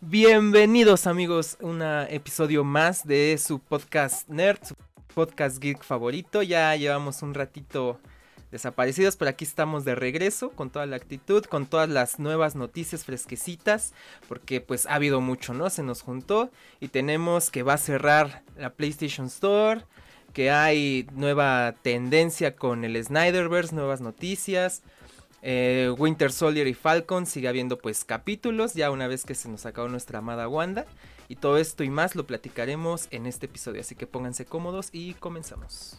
Bienvenidos amigos, un episodio más de su podcast nerd, su podcast geek favorito. Ya llevamos un ratito desaparecidos, pero aquí estamos de regreso con toda la actitud, con todas las nuevas noticias fresquecitas, porque pues ha habido mucho, ¿no? Se nos juntó y tenemos que va a cerrar la PlayStation Store, que hay nueva tendencia con el Snyderverse, nuevas noticias. Eh, Winter Soldier y Falcon sigue habiendo pues capítulos ya una vez que se nos acabó nuestra amada Wanda y todo esto y más lo platicaremos en este episodio así que pónganse cómodos y comenzamos.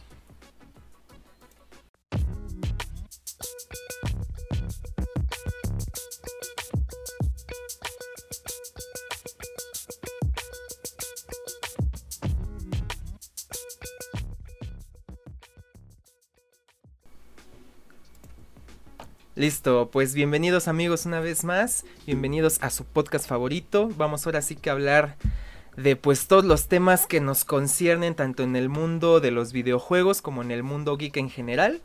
Listo, pues bienvenidos amigos una vez más, bienvenidos a su podcast favorito. Vamos ahora sí que a hablar de pues todos los temas que nos conciernen tanto en el mundo de los videojuegos como en el mundo geek en general.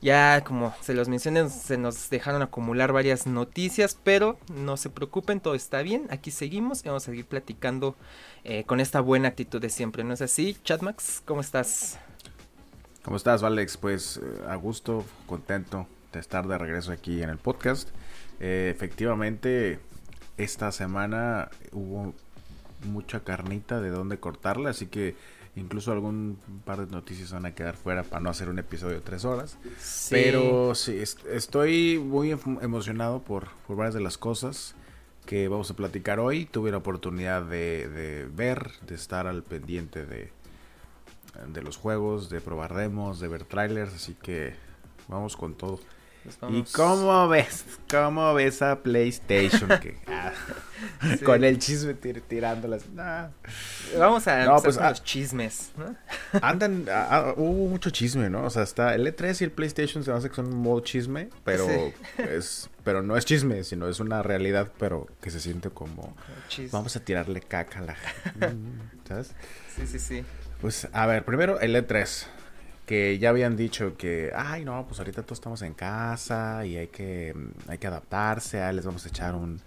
Ya como se los mencioné, se nos dejaron acumular varias noticias, pero no se preocupen, todo está bien. Aquí seguimos y vamos a seguir platicando eh, con esta buena actitud de siempre, ¿no es así? Chatmax, ¿cómo estás? ¿Cómo estás, Alex? Pues eh, a gusto, contento de estar de regreso aquí en el podcast. Eh, efectivamente, esta semana hubo mucha carnita de dónde cortarla, así que incluso algún par de noticias van a quedar fuera para no hacer un episodio de tres horas. Pero sí, estoy muy emocionado por, por varias de las cosas que vamos a platicar hoy. Tuve la oportunidad de, de ver, de estar al pendiente de, de los juegos, de probar demos, de ver trailers, así que vamos con todo. ¿Y cómo ves? ¿Cómo ves a PlayStation? Ah, con el chisme tirándolas. Vamos a no, pues, con ah, los chismes. Andan, ah, hubo mucho chisme, ¿no? O sea, está el E3 y el PlayStation se hacer que son un modo chisme, pero es, pero no es chisme, sino es una realidad, pero que se siente como vamos a tirarle caca a la gente. ¿Sabes? Sí, sí, sí. Pues a ver, primero el E3 que ya habían dicho que, ay, no, pues ahorita todos estamos en casa y hay que, hay que adaptarse, ah, les vamos a echar un,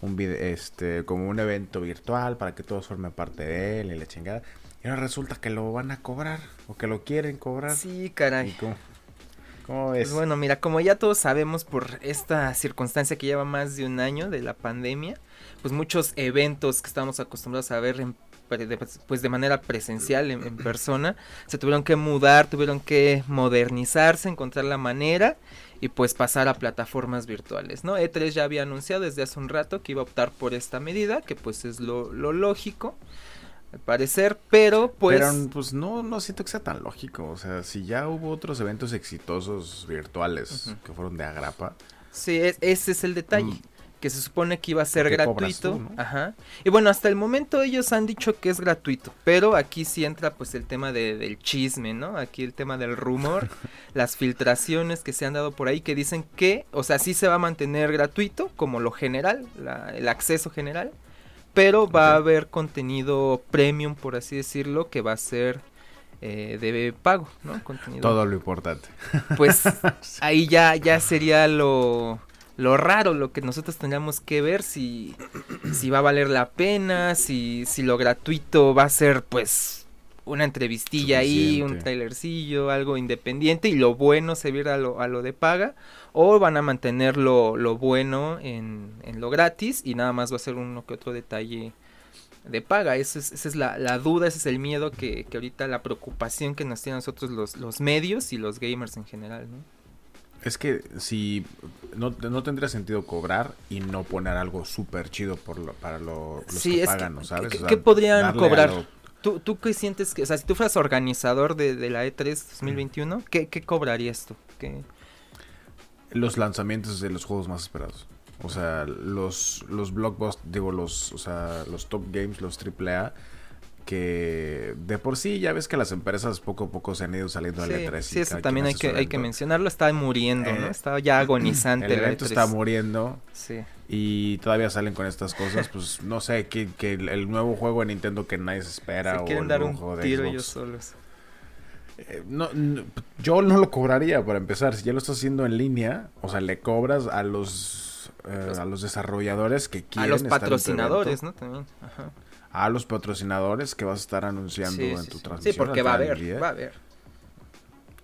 un video, este, como un evento virtual para que todos formen parte de él y la chingada. Y ahora resulta que lo van a cobrar o que lo quieren cobrar. Sí, caray. Cómo, cómo ves? Pues bueno, mira, como ya todos sabemos por esta circunstancia que lleva más de un año de la pandemia, pues muchos eventos que estamos acostumbrados a ver en pues de manera presencial en, persona, se tuvieron que mudar, tuvieron que modernizarse, encontrar la manera y pues pasar a plataformas virtuales, ¿no? E3 ya había anunciado desde hace un rato que iba a optar por esta medida, que pues es lo, lógico, al parecer, pero pues... Pero pues no, no siento que sea tan lógico, o sea, si ya hubo otros eventos exitosos virtuales que fueron de agrapa. Sí, ese es el detalle. Mm que se supone que iba a ser gratuito. Ajá. Y bueno, hasta el momento ellos han dicho que es gratuito, pero aquí sí entra pues el tema del chisme, ¿no? Aquí el tema del rumor, las filtraciones que se han dado por ahí que dicen que, o sea, sí se va a mantener gratuito como lo general, el acceso general, pero va a haber contenido premium, por así decirlo, que va a ser... Eh, de pago, ¿no? Contenido. Todo lo importante. Pues ahí ya, ya sería lo, lo raro, lo que nosotros tendríamos que ver si, si va a valer la pena, si, si lo gratuito va a ser pues una entrevistilla ahí, un trailercillo, algo independiente y lo bueno se viera a lo, a lo de paga o van a mantener lo, lo bueno en, en, lo gratis y nada más va a ser uno que otro detalle de paga. Esa es, esa es la, la, duda, ese es el miedo que, que ahorita la preocupación que nos tienen nosotros los, los medios y los gamers en general, ¿no? Es que si no, no, tendría sentido cobrar y no poner algo súper chido por lo, para lo, los que pagan, ¿no sabes? ¿Qué, podrían cobrar? ¿Tú, ¿Tú qué sientes que, o sea, si tú fueras organizador de, de la E3 2021, ¿qué, qué cobrarías tú? ¿Qué? Los lanzamientos de los juegos más esperados. O sea, los, los blockbusters, digo, los, o sea, los top games, los AAA que de por sí ya ves que las empresas poco a poco se han ido saliendo al E3. Sí, eso también hay que, hay que mencionarlo, está muriendo, ¿no? Eh, está ya agonizante. El evento está muriendo. Sí. Y todavía salen con estas cosas, pues no sé, que, que el nuevo juego de Nintendo que nadie se espera. o quieren dar un tiro ellos solos. Eh, no, yo no lo cobraría para empezar. Si ya lo estás haciendo en línea, o sea, le cobras a los los, eh, a los desarrolladores que quieren A los patrocinadores, ¿no? También. Ajá. A los patrocinadores que vas a estar anunciando Sí, en tu sí. transmisión. Sí, porque va a haber, va a haber.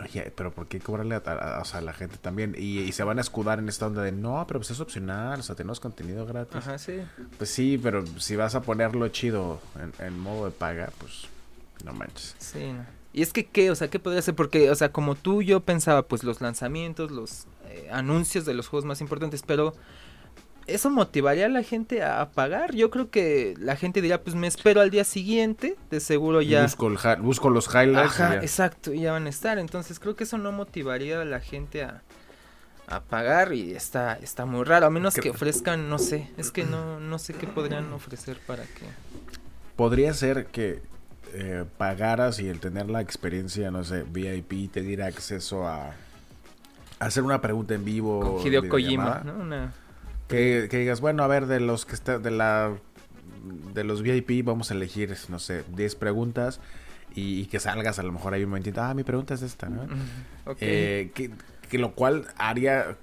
Oye, pero ¿por qué cobrarle a, a- a- o sea, a la gente también? Y, y se van a escudar en esta onda de, no, pero pues es opcional, o sea, tenemos contenido gratis. Ajá, sí. Pues sí, pero si vas a ponerlo chido en, en modo de paga, pues no manches. Sí, no. Y es que, ¿qué? O sea, ¿qué podría ser? Porque, o sea, como tú, yo pensaba, pues, los lanzamientos, los eh, anuncios de los juegos más importantes, pero ¿eso motivaría a la gente a pagar? Yo creo que la gente diría, pues, me espero al día siguiente, de seguro ya... Busco, el busco los highlights. y Ajá, ya. exacto, y ya van a estar. Entonces, creo que eso no motivaría a la gente a, a pagar y está, está muy raro, a menos Que- ofrezcan, no sé, es que no, no sé qué podrían ofrecer para que... Podría ser que eh, pagaras y el tener la experiencia, no sé, VIP te diera acceso a, hacer una pregunta en vivo. Con Hideo. Kojima, ¿no? Una... Que, que digas, bueno, a ver, de los que está, de la de los VIP vamos a elegir, no sé, 10 preguntas y, y que salgas a lo mejor ahí un momentito, ah, mi pregunta es esta, ¿no? Ujú, ok. Eh, que, que lo cual haría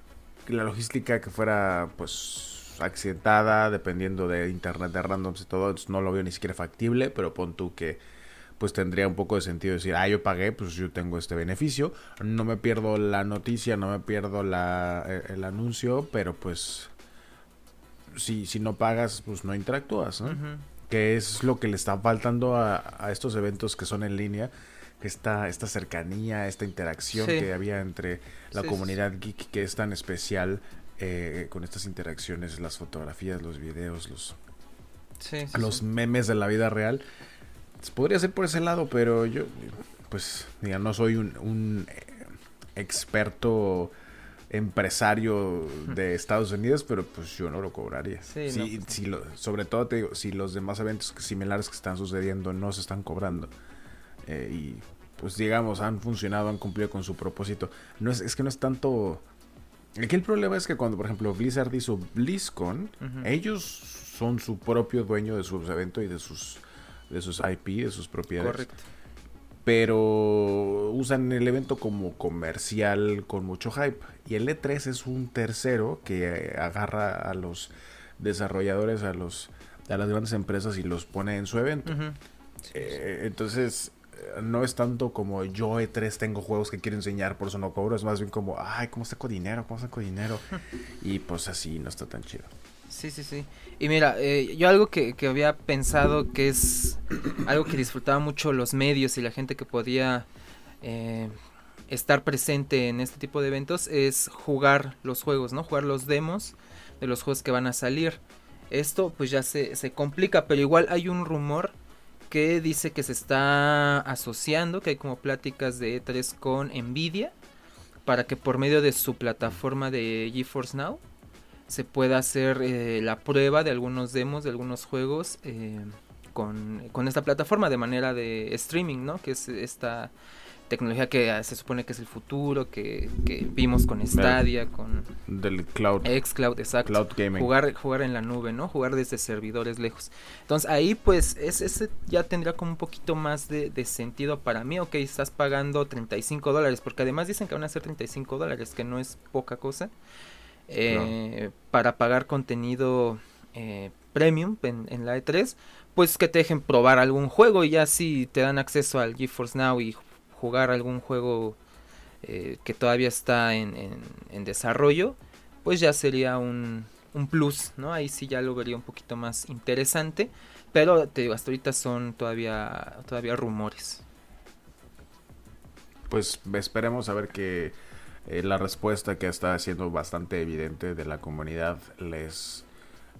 que la logística que fuera pues accidentada dependiendo de internet de randoms y todo entonces no lo veo ni siquiera factible pero pon tú que pues tendría un poco de sentido decir ah yo pagué pues yo tengo este beneficio no me pierdo la noticia no me pierdo la, eh, el anuncio pero pues si, si no pagas pues no interactúas ¿no? Que es lo que le está faltando a, a estos eventos que son en línea, esta, esta cercanía, esta interacción Sí. que había entre la Sí, sí, comunidad geek que es tan especial eh, con estas interacciones, las fotografías, los videos, los, los memes de la vida real. Pues, podría ser por ese lado, pero yo, pues, diga, no soy un, un, eh, experto empresario de Estados Unidos, pero pues yo no lo cobraría. Sí, Sí, no, pues, si lo- sobre todo te digo, si los demás eventos similares que están sucediendo no se están cobrando eh, y pues digamos han funcionado, han cumplido con su propósito. No es, es que no es tanto. Aquí el problema es que cuando, por ejemplo, Blizzard hizo BlizzCon, ellos son su propio dueño de sus eventos y de sus de sus IP, de sus propiedades. Correcto. Pero usan el evento como comercial con mucho hype. Y el E3 es un tercero que agarra a los desarrolladores, a los a las grandes empresas y los pone en su evento. Sí. Eh, entonces, no es tanto como yo E3 tengo juegos que quiero enseñar, por eso no cobro. Es más bien como, ay, ¿cómo saco dinero? ¿Cómo saco dinero? y pues así no está tan chido. Sí, sí, sí. Y mira, eh, yo algo que, había pensado que es algo que disfrutaba mucho los medios y la gente que podía eh, estar presente en este tipo de eventos es jugar los juegos, ¿no? Jugar los demos de los juegos que van a salir. Esto pues ya se, se complica, pero igual hay un rumor que dice que se está asociando, que hay como pláticas de E3 con Nvidia para que por medio de su plataforma de GeForce Now se pueda hacer eh, la prueba de algunos demos de algunos juegos eh, con, con esta plataforma de manera de streaming, ¿no? Que es esta tecnología que ah, se supone que es el futuro, que, que vimos con Stadia, con Del cloud, xCloud, exacto. cloud gaming. Jugar, jugar en la nube, ¿no? Jugar desde servidores lejos. Entonces ahí pues es, ese ya tendría como un poquito más de, de sentido para mí. Ok, estás pagando 35 dólares, porque además dicen que van a ser 35 dólares, que no es poca cosa. Eh, Para pagar contenido eh, premium en, en la E3, pues que te dejen probar algún juego y ya si te dan acceso al GeForce Now y jugar algún juego eh, que todavía está en, en- en desarrollo, pues ya sería un, un plus, ¿no? Ahí sí ya lo vería un poquito más interesante, pero te digo, hasta ahorita son todavía, todavía rumores. Pues esperemos a ver que eh, la respuesta que está siendo bastante evidente de la comunidad les,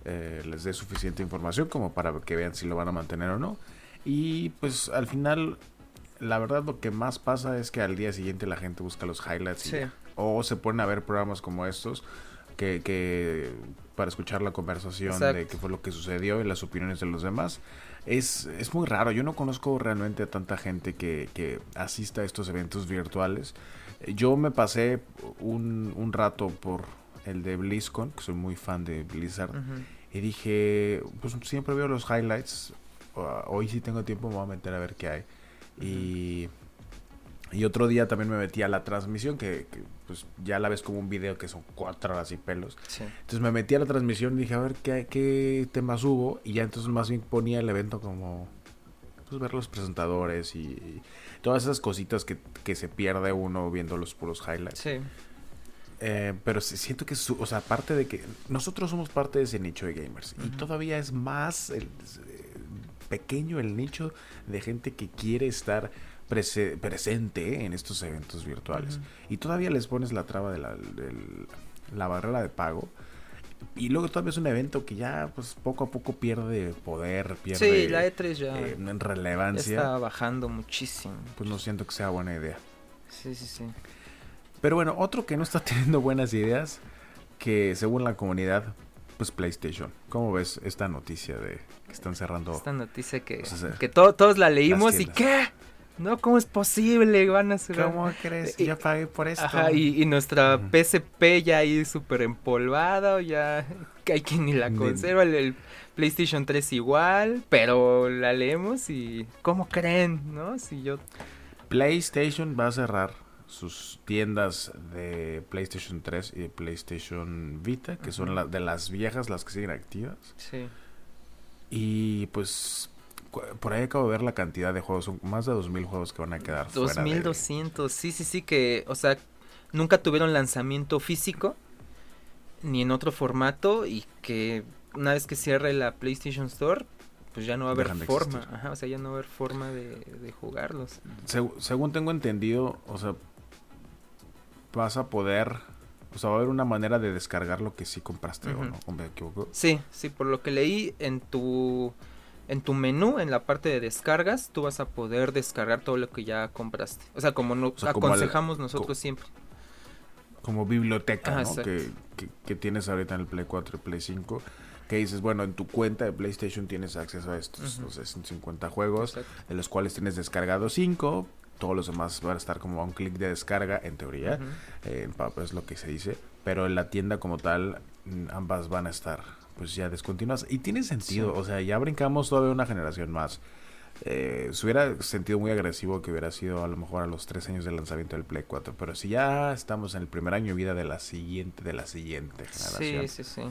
eh, les dé suficiente información como para que vean si lo van a mantener o no. Y pues al final, la verdad lo que más pasa es que al día siguiente la gente busca los highlights y Sí. ya. o se ponen a ver programas como estos que, que para escuchar la conversación de Exacto. qué fue lo que sucedió y las opiniones de los demás. Es, es muy raro, yo no conozco realmente a tanta gente que, que asista a estos eventos virtuales. Yo me pasé un, un rato por el de BlizzCon, que soy muy fan de Blizzard, y dije, pues siempre veo los highlights, uh, hoy si tengo tiempo me voy a meter a ver qué hay. Y Y otro día también me metí a la transmisión, que, que, pues ya la ves como un video que son cuatro horas y pelos. Sí. Entonces me metí a la transmisión y dije, a ver qué, qué temas hubo. Y ya entonces más bien ponía el evento como, pues ver los presentadores y, y todas esas cositas que, que, se pierde uno viendo los puros highlights. Sí. Eh, pero siento que, su, o sea, aparte de que nosotros somos parte de ese nicho de gamers. Uh -huh. Y todavía es más el, eh, pequeño el nicho de gente que quiere estar prese presente en estos eventos virtuales. Uh -huh. Y todavía les pones la traba de la, de la barrera de pago. Y luego todavía es un evento que ya pues poco a poco pierde poder, pierde sí, la E3 ya eh, en relevancia. Está bajando muchísimo. Pues no siento que sea buena idea. Sí, sí, sí. Pero bueno, otro que no está teniendo buenas ideas, que según la comunidad, pues PlayStation. ¿Cómo ves esta noticia de que están cerrando? Esta noticia que, o sea, que to todos la leímos y ¿qué? No, ¿cómo es posible? Van a cerrar. ¿Cómo crees? Y, ya pagué por esto. Ajá, y, y nuestra uh -huh. PSP ya ahí súper empolvada, ya hay quien ni la conserva. El, el, PlayStation 3 igual, pero la leemos y ¿cómo creen? ¿No? Si yo... PlayStation va a cerrar sus tiendas de PlayStation 3 y de PlayStation Vita, que uh -huh. son la, de las viejas, las que siguen activas. Sí. Y pues por ahí acabo de ver la cantidad de juegos, son más de 2000 juegos que van a quedar 2200, de... sí, sí, sí, que, o sea, nunca tuvieron lanzamiento físico ni en otro formato y que una vez que cierre la PlayStation Store, pues ya no va a haber Dejan forma, Ajá, o sea, ya no va a haber forma de, de jugarlos. Se, según tengo entendido, o sea, vas a poder, o sea, va a haber una manera de descargar lo que sí compraste uh -huh. o no, ¿o me equivoco? Sí, sí, por lo que leí en tu en tu menú, en la parte de descargas, tú vas a poder descargar todo lo que ya compraste. O sea, como, no, o sea, aconsejamos como al, nosotros siempre. Como biblioteca, ah, ¿no? Que, que, que, tienes ahorita en el Play 4 y Play 5. Que dices, bueno, en tu cuenta de PlayStation tienes acceso a estos uh -huh. 150 juegos, Exacto. de los cuales tienes descargado 5. Todos los demás van a estar como a un clic de descarga, en teoría. Uh -huh. eh, en papel es lo que se dice. Pero en la tienda como tal, mm, ambas van a estar pues ya descontinuas. Y tiene sentido, sí. o sea, ya brincamos todavía una generación más. Eh, se hubiera sentido muy agresivo que hubiera sido a lo mejor a los tres años del lanzamiento del Play 4, pero si ya estamos en el primer año de vida de la siguiente, de la siguiente generación. Sí, sí, sí.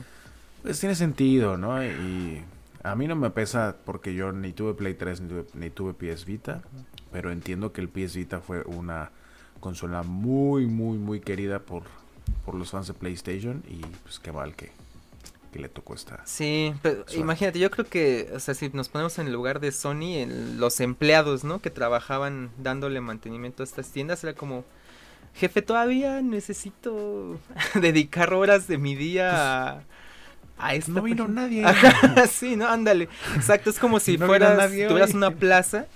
Pues tiene sentido, ¿no? Y a mí no me pesa porque yo ni tuve Play 3 ni tuve, ni tuve PS Vita, pero entiendo que el PS Vita fue una consola muy, muy, muy querida por, por los fans de PlayStation y pues qué mal que, que le tocó esta. Sí, pero suerte. imagínate, yo creo que, o sea, si nos ponemos en el lugar de Sony, el, los empleados, ¿no? Que trabajaban dándole mantenimiento a estas tiendas, era como, jefe, todavía necesito dedicar horas de mi día a, a esta. No vino nadie. Ajá, sí, no, ándale. Exacto, es como si no fueras, tuvieras una plaza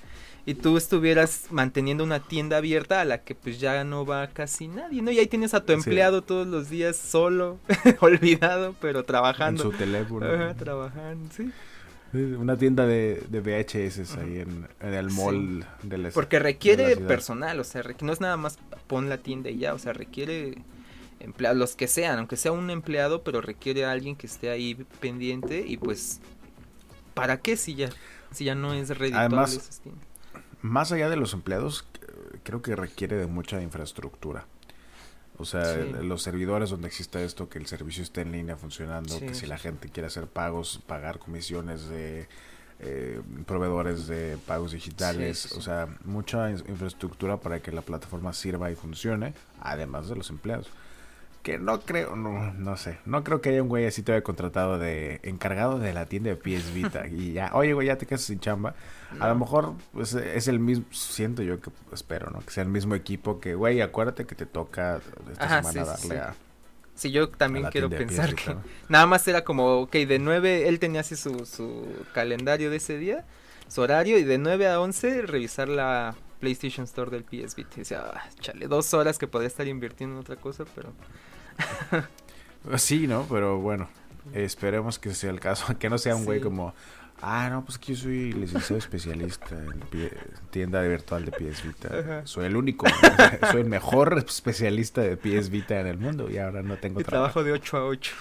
y tú estuvieras manteniendo una tienda abierta a la que pues ya no va casi nadie, ¿no? Y ahí tienes a tu empleado sí. todos los días solo, olvidado, pero trabajando. En su teléfono. Ajá, trabajando, sí. Una tienda de, de VHS ahí en, en, el mall sí. de la Porque requiere personal, o sea, no es nada más pon la tienda y ya, o sea, requiere empleados, los que sean, aunque sea un empleado, pero requiere a alguien que esté ahí pendiente y pues, ¿para qué si ya, si ya no es redituable Además, esas tiendas? Más allá de los empleados, creo que requiere de mucha infraestructura. O sea, sí. los servidores donde exista esto, que el servicio esté en línea funcionando, sí, que si la gente quiere hacer pagos, pagar comisiones de eh, proveedores de pagos digitales, o sea, mucha infraestructura para que la plataforma sirva y funcione, además de los empleados que no creo, no, no sé, no creo que haya un güey así te haya contratado de encargado de la tienda de PS Vita y ya, oye güey, ya te quedas sin chamba. A lo mejor pues, es el mismo, siento yo que espero, ¿no? Que sea el mismo equipo que, güey, acuérdate que te toca esta Ajá, semana sí, darle sí. a... Sí, yo también quiero pensar que nada más era como, ok, de 9, él tenía así su, su calendario de ese día, su horario, y de 9 a 11 revisar la PlayStation Store del PS Vita. Y decía, ah, chale, dos horas que podría estar invirtiendo en otra cosa, pero... sí, ¿no? Pero bueno, esperemos que sea el caso, que no sea un güey como, ah, no, pues que yo soy licenciado especialista en pie, tienda virtual de PS Vita. Ajá. Soy el único, soy el mejor especialista de PS Vita en el mundo y ahora no tengo y trabajo. trabajo de 8 a 8.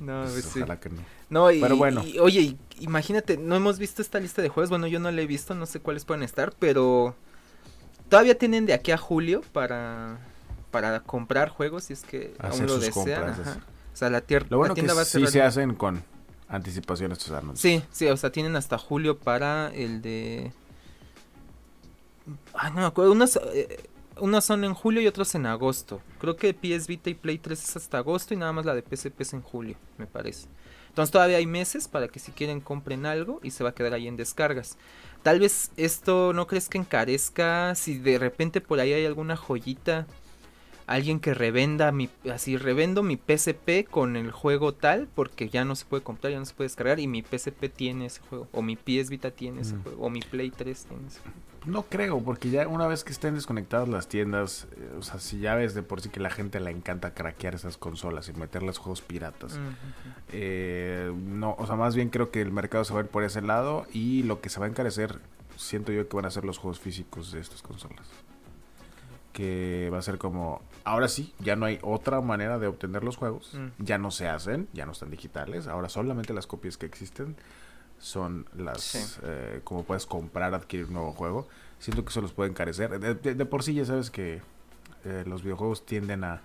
No, Pues, pues sí. ojalá que no. No, y, Pero bueno. y, oye, imagínate, no hemos visto esta lista de juegos, bueno, yo no la he visto, no sé cuáles pueden estar, pero todavía tienen de aquí a julio para para comprar juegos si es que Hacer aún lo desean. O sea, la, tier- Lo bueno la que tienda va a sí cerrar. se hacen con anticipación estos anuncios. Sí, sí, o sea, tienen hasta julio para el de... Ay, no me acuerdo, unos, eh, unos son en julio y otros en agosto. Creo que PS Vita y Play 3 es hasta agosto y nada más la de PSP es en julio, me parece. Entonces todavía hay meses para que si quieren compren algo y se va a quedar ahí en descargas. Tal vez esto no crees que encarezca si de repente por ahí hay alguna joyita alguien que revenda mi así revendo mi PSP con el juego tal porque ya no se puede comprar, ya no se puede descargar y mi PSP tiene ese juego o mi PS Vita tiene ese Mm. juego o mi Play 3 tiene ese juego. No creo, porque ya una vez que estén desconectadas las tiendas, eh, o sea, si ya ves de por sí que la gente le encanta craquear esas consolas y meterles juegos piratas. Eh, no, o sea, más bien creo que el mercado se va a ir por ese lado y lo que se va a encarecer, siento yo que van a ser los juegos físicos de estas consolas. Que va a ser como, ahora sí, ya no hay otra manera de obtener los juegos, Mm. ya no se hacen, ya no están digitales, ahora solamente las copias que existen son las, Sí. eh, como puedes comprar, adquirir un nuevo juego. Siento que eso los puede encarecer. De, de- de por sí ya sabes que eh, los videojuegos tienden a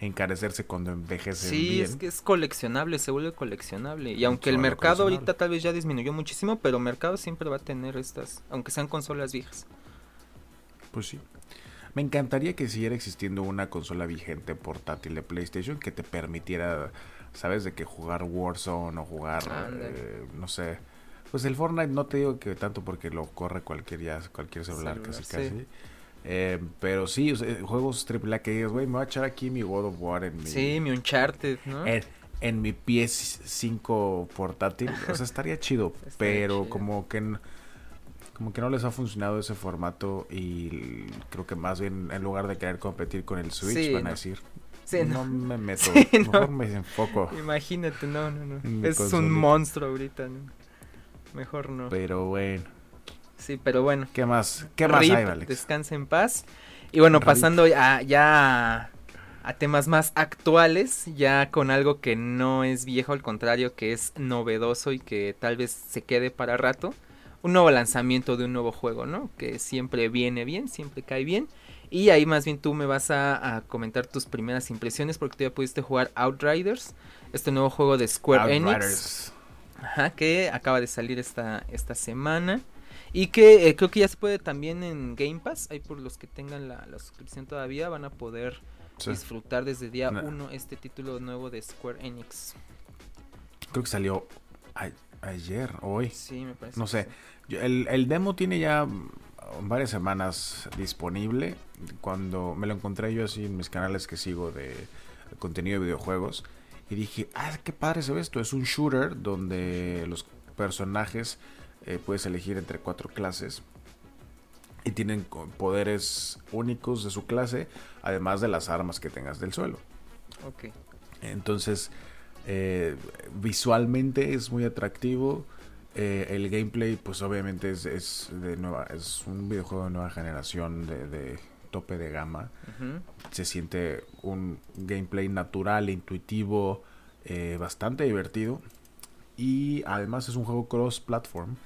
encarecerse cuando envejecen Sí, bien. es que es coleccionable, se vuelve coleccionable. Y aunque el mercado ahorita tal vez ya disminuyó muchísimo, pero el mercado siempre va a tener estas, aunque sean consolas viejas. Pues sí. Me encantaría que siguiera existiendo una consola vigente portátil de PlayStation que te permitiera, ¿sabes? De que jugar Warzone o jugar, eh, no sé. Pues el Fortnite no te digo que tanto porque lo corre cualquier ya, cualquier celular, Celular, casi sí. casi. Eh, pero sí, o sea, juegos AAA que digas, güey, me voy a echar aquí mi God of War en mi, Sí, mi Uncharted, ¿no? en, en mi PS5 portátil. O sea, estaría chido, Estaría pero chido. como que n- como que no les ha funcionado ese formato y creo que más bien en lugar de querer competir con el Switch Sí, van a no. decir, Sí, no, no. me meto, Sí, mejor no. me enfoco. Imagínate, no, no, no. Es un monstruo ahorita, ¿no? Mejor no. Pero bueno, Sí, pero bueno. ¿qué más? ¿Qué más Rip, hay, Alex? Descansa en paz. Y bueno, Rip. pasando ya, ya a, a temas más actuales, ya con algo que no es viejo, al contrario, que es novedoso y que tal vez se quede para rato. Un nuevo lanzamiento de un nuevo juego, ¿no? Que siempre viene bien, siempre cae bien. Y ahí más bien tú me vas a, a comentar tus primeras impresiones porque tú ya pudiste jugar Outriders, este nuevo juego de Square Enix. Ajá, que acaba de salir esta, esta semana. Y que eh, creo que ya se puede también en Game Pass. Ahí por los que tengan la, la suscripción todavía van a poder Sí. disfrutar desde día Na- 1 este título nuevo de Square Enix. Creo que salió a- ayer, hoy. Sí, me parece. No sé. sí. El, el demo tiene ya varias semanas disponible. Cuando me lo encontré yo así en mis canales que sigo de contenido de videojuegos. Y dije, ah, qué padre se ve esto. Es un shooter donde los personajes eh, puedes elegir entre cuatro clases. Y tienen poderes únicos de su clase. Además de las armas que tengas del suelo. Ok. Entonces, eh, visualmente es muy atractivo. Eh, el gameplay, pues obviamente es, es de nueva, es un videojuego de nueva generación de, de tope de gama. Se siente un gameplay natural, intuitivo, eh, bastante divertido. Y además es un juego cross-platform.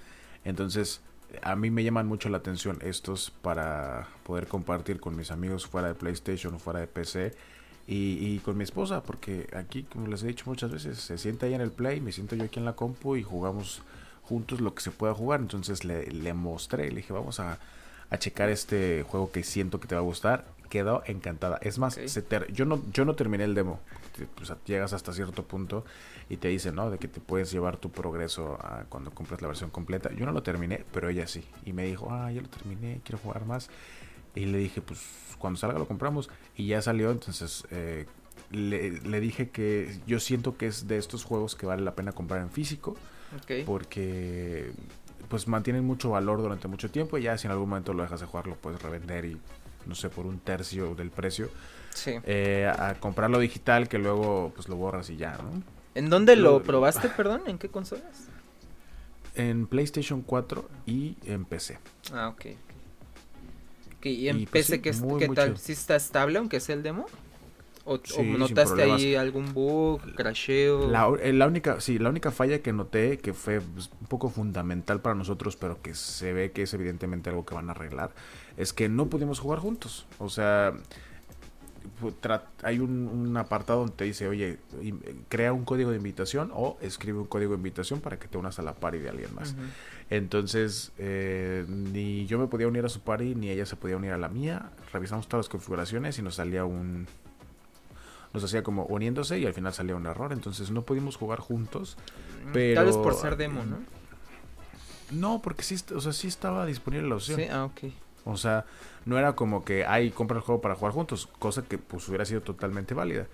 Entonces, a mí me llaman mucho la atención estos para poder compartir con mis amigos fuera de PlayStation o fuera de PC. Y, y con mi esposa, porque aquí, como les he dicho muchas veces, se sienta ella en el play, me siento yo aquí en la compu y jugamos juntos lo que se pueda jugar. Entonces le, le mostré, le dije, vamos a, a checar este juego que siento que te va a gustar. Quedó encantada. Es más, se ter- yo, no, yo no terminé el demo. O sea, llegas hasta cierto punto y te dice, ¿no? De que te puedes llevar tu progreso a cuando compras la versión completa. Yo no lo terminé, pero ella sí. Y me dijo, ah, ya lo terminé, quiero jugar más. Y le dije, pues cuando salga lo compramos. Y ya salió, entonces eh, le, le dije que yo siento que es de estos juegos que vale la pena comprar en físico. Ok. Porque pues mantienen mucho valor durante mucho tiempo. Y ya si en algún momento lo dejas de jugar, lo puedes revender y no sé, por un tercio del precio. Sí. Eh, a comprarlo digital que luego pues lo borras y ya, ¿no? ¿En dónde lo lo- probaste, perdón? ¿En qué consolas? En PlayStation 4 y en PC. Ah, ok. ¿Y en Y, pues, PC sí, qué, es- muy, qué muy tal? chido. ¿Sí está estable aunque sea el demo? ¿O, notaste ahí algún bug, crasheo? Eh, la, única, sí, la única falla que noté, que fue pues, un poco fundamental para nosotros, pero que se ve que es evidentemente algo que van a arreglar, es que no pudimos jugar juntos. O sea, hay un, apartado donde te dice, oye, crea un código de invitación o escribe un código de invitación para que te unas a la party de alguien más. Entonces, eh, ni yo me podía unir a su party, ni ella se podía unir a la mía. Revisamos todas las configuraciones y nos salía un... Nos hacía como uniéndose y al final salía un error. Entonces no pudimos jugar juntos. Mm, pero... Tal vez por ser demo, ¿no? No, porque sí, o sea, sí estaba disponible la opción. Sí, ah, ok. O sea, no era como que, ay, compra el juego para jugar juntos, cosa que pues hubiera sido totalmente válida.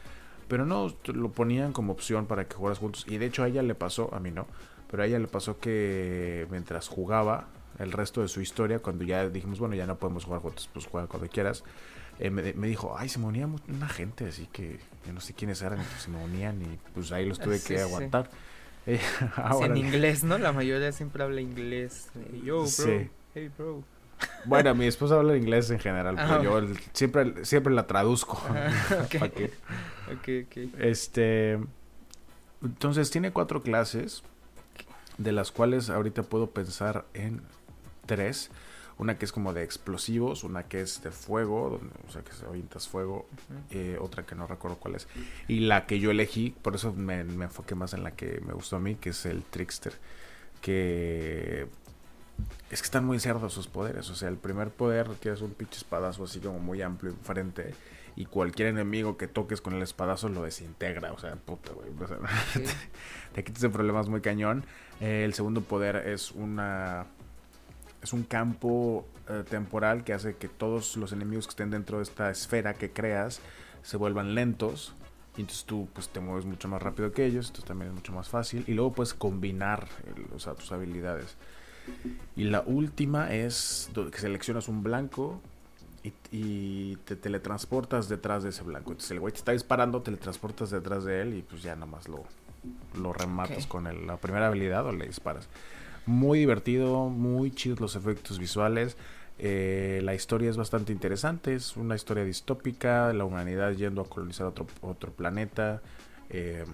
Pero no, lo ponían como opción para que jugaras juntos. Y de hecho a ella le pasó, a mí no, pero a ella le pasó que mientras jugaba el resto de su historia, cuando ya dijimos, bueno, ya no podemos jugar juntos, pues juega cuando quieras, eh, me, dijo, ay, se me unía una gente, así que yo no sé quiénes eran, se me unían y pues ahí los tuve que aguantar. en inglés, ¿no? La mayoría siempre habla inglés. Yo, bro. Hey, bro. Bueno, mi esposa habla inglés en general, pero ah, yo siempre, siempre la traduzco. Este. Entonces tiene cuatro clases, de las cuales ahorita puedo pensar en tres. Una que es como de explosivos, una que es de fuego, o sea que se avientas fuego, eh, otra que no recuerdo cuál es. Y la que yo elegí, por eso me, me enfoqué más en la que me gustó a mí, que es el Trickster. Que es que están muy cerdos sus poderes. O sea, el primer poder tienes un pinche espadazo así como muy amplio enfrente. Y cualquier enemigo que toques con el espadazo lo desintegra. O sea, puta, güey. te quitas de problemas muy cañón. Eh, el segundo poder es una. Es un campo eh, temporal que hace que todos los enemigos que estén dentro de esta esfera que creas se vuelvan lentos. Y entonces tú pues te mueves mucho más rápido que ellos. Entonces también es mucho más fácil. Y luego puedes combinar o sea, tus habilidades. Y la última es que seleccionas un blanco y, te teletransportas detrás de ese blanco. Entonces el güey te está disparando, teletransportas detrás de él y pues ya nada más lo, lo rematas con la primera habilidad o le disparas. Muy divertido, muy chidos los efectos visuales. Eh, la historia es bastante interesante, es una historia distópica, la humanidad yendo a colonizar otro, otro planeta. Eh,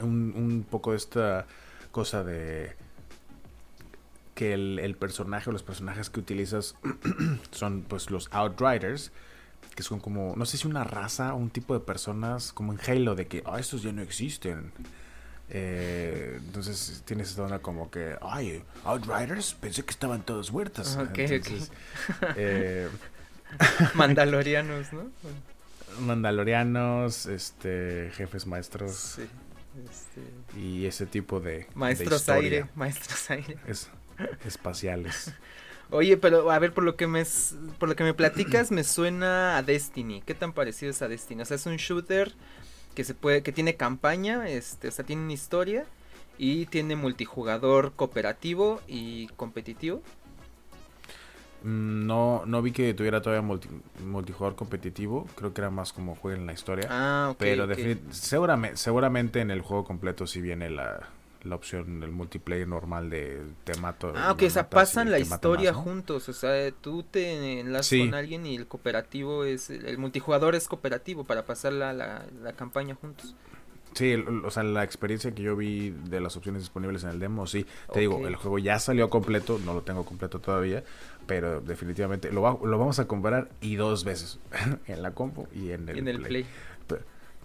un, un poco esta cosa de que el, personaje o los personajes que utilizas son pues los Outriders, que son como, no sé si una raza o un tipo de personas como en Halo, de que, ah, estos ya no existen. Eh, entonces tienes esta onda como que, ay, Outriders, pensé que estaban todos muertos. Eh, Mandalorianos, ¿no? Mandalorianos, este, jefes maestros. Este... Y ese tipo de. Maestros aire, maestros aire. Es, espaciales. Oye, pero a ver, por lo que me por lo que me platicas, me suena a Destiny. ¿Qué tan parecido es a Destiny? O sea, es un shooter que se puede, que tiene campaña, este, o sea, tiene una historia y tiene multijugador cooperativo y competitivo. Mm, no, no vi que tuviera todavía multijugador competitivo. Creo que era más como juega en la historia. Ah, Pero seguramente, seguramente en el juego completo sí viene la, la opción del multiplayer normal de te mato. Ah, ok, o sea, pasan la historia juntos, o sea, tú te enlazas con alguien y el cooperativo es, el multijugador es cooperativo para pasar la, la, campaña juntos. Sí, o sea, la experiencia que yo vi de las opciones disponibles en el demo, sí, te digo, el juego ya salió completo, no lo tengo completo todavía, pero definitivamente lo, lo vamos a comprar y dos veces, en la compu y en el, en el play.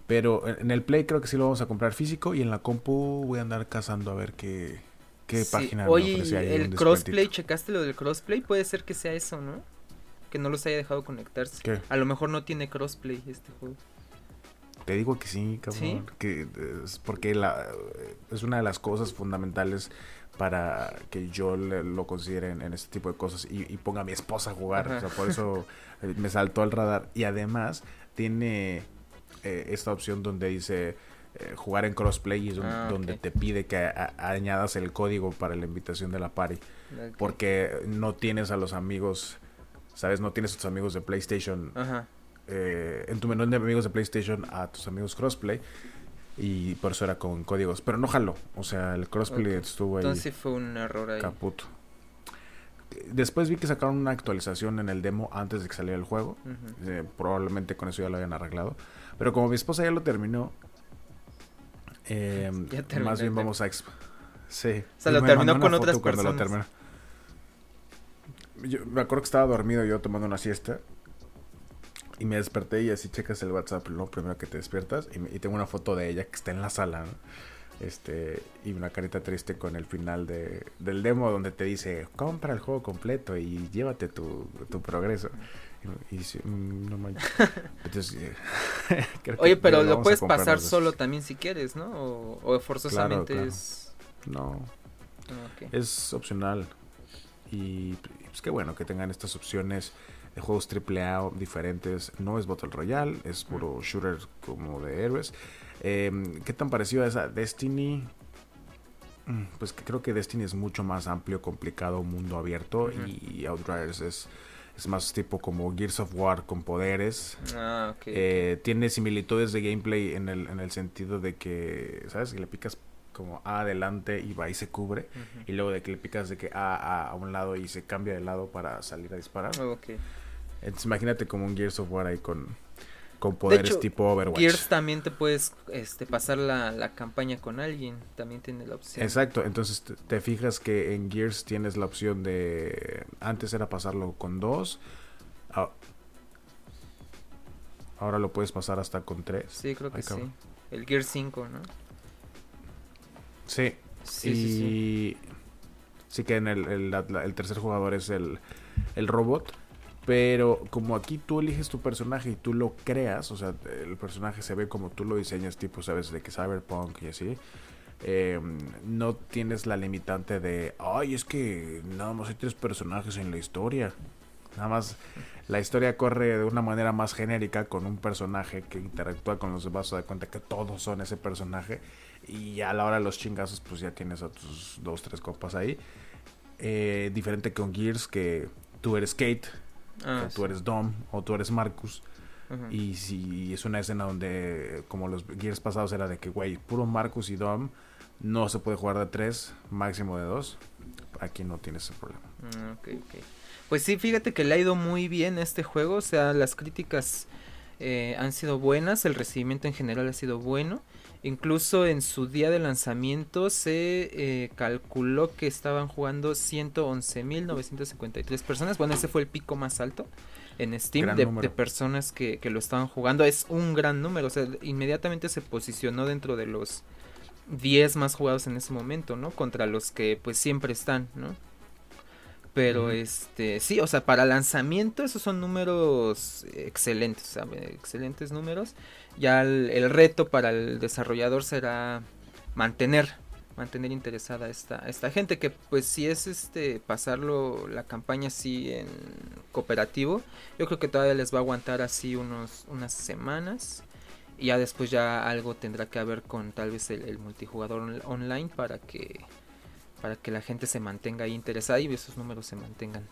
Pero en el Play creo que sí lo vamos a comprar físico y en la compu voy a andar cazando a ver qué, qué página Oye, el crossplay, ¿checaste lo del crossplay? Puede ser que sea eso, ¿no? Que no los haya dejado conectarse. A lo mejor no tiene crossplay este juego. Te digo que sí, cabrón. Que es porque la, es una de las cosas fundamentales para que yo lo considere en, este tipo de cosas y, ponga a mi esposa a jugar. O sea, por eso me saltó al radar. Y además tiene eh, esta opción donde dice eh, jugar en crossplay y ah, donde te pide que añadas el código para la invitación de la party. Porque no tienes a los amigos, ¿sabes? No tienes a tus amigos de PlayStation. Eh, en tu menú de amigos de PlayStation a tus amigos crossplay. Y por eso era con códigos. Pero no jalo. O sea, el crossplay estuvo ahí. Entonces fue un error ahí. Caputo. Después vi que sacaron una actualización en el demo antes de que saliera el juego. Eh, probablemente con eso ya lo habían arreglado. Pero como mi esposa ya lo terminó, eh, más bien vamos a... Sí. O sea, lo terminó con otras personas. Yo me acuerdo que estaba dormido yo tomando una siesta. Y me desperté y así checas el WhatsApp, lo primero que te despiertas. Y, y tengo una foto de ella que está en la sala, ¿no? Este, y una carita triste con el final de, del demo donde te dice, compra el juego completo y llévate tu, tu progreso. Y, dice, mm, no manches. Oye, pero lo puedes pasar solo también si quieres, ¿no? O, forzosamente es... No. Ah, es opcional. Y pues qué bueno que tengan estas opciones de juegos AAA diferentes. No es Battle Royale, es puro shooter como de héroes. Em, ¿Qué tan parecido a esa Destiny? Mm, pues que creo que Destiny es mucho más amplio, complicado, mundo abierto y Outriders es, es más tipo como Gears of War con poderes. Ah, eh, tiene similitudes de gameplay en el, en el sentido de que, ¿sabes? Que le picas como A adelante y va y se cubre. Y luego de que le picas de que A, a, a un lado y se cambia de lado para salir a disparar. Entonces imagínate como un Gears of War ahí con, con poderes tipo Overwatch. Gears también te puedes este, pasar la, campaña con alguien, también tiene la opción. Exacto, entonces te, fijas que en Gears tienes la opción de... Antes era pasarlo con dos, ahora lo puedes pasar hasta con tres. Sí, creo que sí. El Gears 5, ¿no? Sí. Sí, y... sí, sí. que en el, el, tercer jugador es el, el robot pero como aquí tú eliges tu personaje y tú lo creas, o sea, el personaje se ve como tú lo diseñas, tipo, sabes, de que Cyberpunk y así. Eh, no tienes la limitante de, ay, es que nada más hay tres personajes en la historia. Nada más la historia corre de una manera más genérica con un personaje que interactúa con los demás, se da cuenta que todos son ese personaje. Y a la hora de los chingazos, pues ya tienes a tus dos, tres copas ahí. Eh, diferente con Gears, que tú eres Kate Ah, tú eres Dom o tú eres Marcus. Y si es una escena donde, como los Gears pasados, era de que, güey, puro Marcus y Dom, no se puede jugar de tres, máximo de dos. Aquí no tienes ese problema. Ah, pues sí, fíjate que le ha ido muy bien este juego. O sea, las críticas eh, han sido buenas, el recibimiento en general ha sido bueno. Incluso en su día de lanzamiento se eh, calculó que estaban jugando 111.953 personas. Bueno, ese fue el pico más alto en Steam de, personas que, que, lo estaban jugando. Es un gran número. O sea, inmediatamente se posicionó dentro de los 10 más jugados en ese momento, ¿no? Contra los que pues siempre están, ¿no? Pero este, sí, o sea, para lanzamiento esos son números excelentes, ¿sabe? excelentes números. Ya el, reto para el desarrollador será mantener, mantener interesada a esta, esta gente que pues si es este pasarlo la campaña así en cooperativo, yo creo que todavía les va a aguantar así unos unas semanas y ya después ya algo tendrá que haber con tal vez el multijugador online para que para que la gente se mantenga ahí interesada y esos números se mantengan.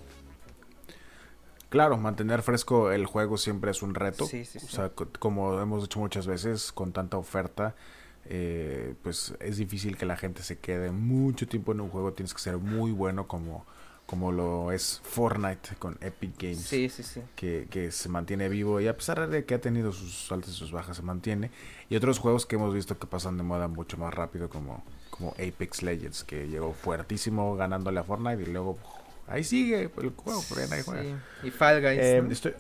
Claro, mantener fresco el juego siempre es un reto. Sí, sí, O sea, como hemos dicho muchas veces, con tanta oferta, eh, pues es difícil que la gente se quede mucho tiempo en un juego. Tienes que ser muy bueno como, como lo es Fortnite con Epic Games. Sí, sí, sí. Que, que se mantiene vivo y a pesar de que ha tenido sus altas y sus bajas, se mantiene. Y otros juegos que hemos visto que pasan de moda mucho más rápido como como Apex Legends, que llegó fuertísimo ganándole a Fortnite y luego ahí sigue el juego, por ahí juega. Y Fall Guys. Eh,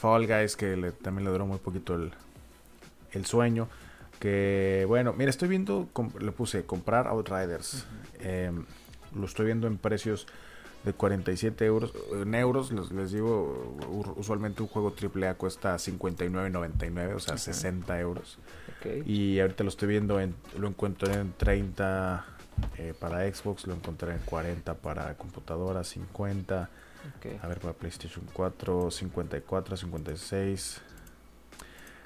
Fall Guys, que también le duró muy poquito el, el sueño. Que bueno, mira, estoy viendo, le puse comprar Outriders. Em, lo estoy viendo en precios de 47 euros. En euros, les, digo, usualmente un juego AAA cuesta 59.99, o sea, 60 euros. Y ahorita lo estoy viendo, en, lo encuentro en 30 eh, para Xbox, lo encontré en 40 para computadora, 50. A ver, para PlayStation 4, 54, 56.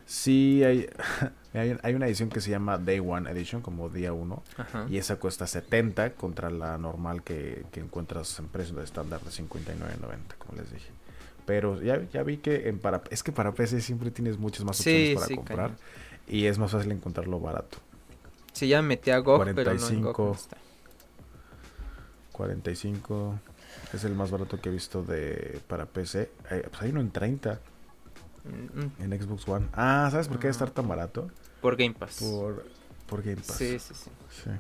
Sí, hay, hay, una edición que se llama Day One Edition, como día 1. Y esa cuesta 70 contra la normal que, que encuentras en precio de estándar de 59.90, como les dije. Pero ya, ya vi que en para es que para PC siempre tienes muchas más opciones para comprar. Y es más fácil encontrarlo barato. Sí, ya metí a GOG, 45, pero no 45. Es el más barato que he visto de para PC. Eh, pues hay uno en 30 Mm, mm, en Xbox One. Ah, ¿sabes por qué debe Ah. estar tan barato? Por Game Pass. Por, por Game Pass. Sí, sí, sí. Sí.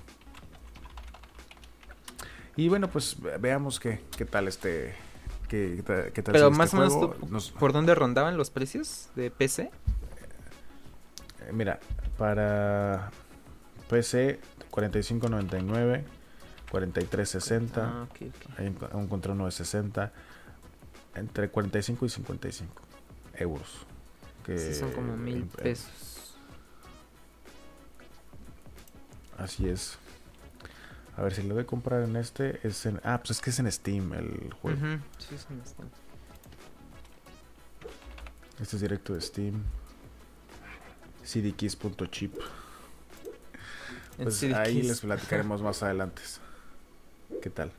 Y bueno, pues ve- veamos qué, qué tal este. Qué, qué tal, Pero sigue más este o menos, tú- Nos- ¿por dónde rondaban los precios de PC? Eh, mira, para PC 45.99, 43.60. Ah, ok, ok. Ahí enco- encontré uno de 60. Entre 45 y 55 euros. Que Sí, son como mil en- en- pesos. Así es. A ver si lo voy a comprar en este. Es en, ah, pues es que es en Steam el juego. Ujú, Sí, son bastante. Este es directo de Steam. cdkeys.chip. Pues CD ahí Keys. les platicaremos más adelante. ¿Qué tal?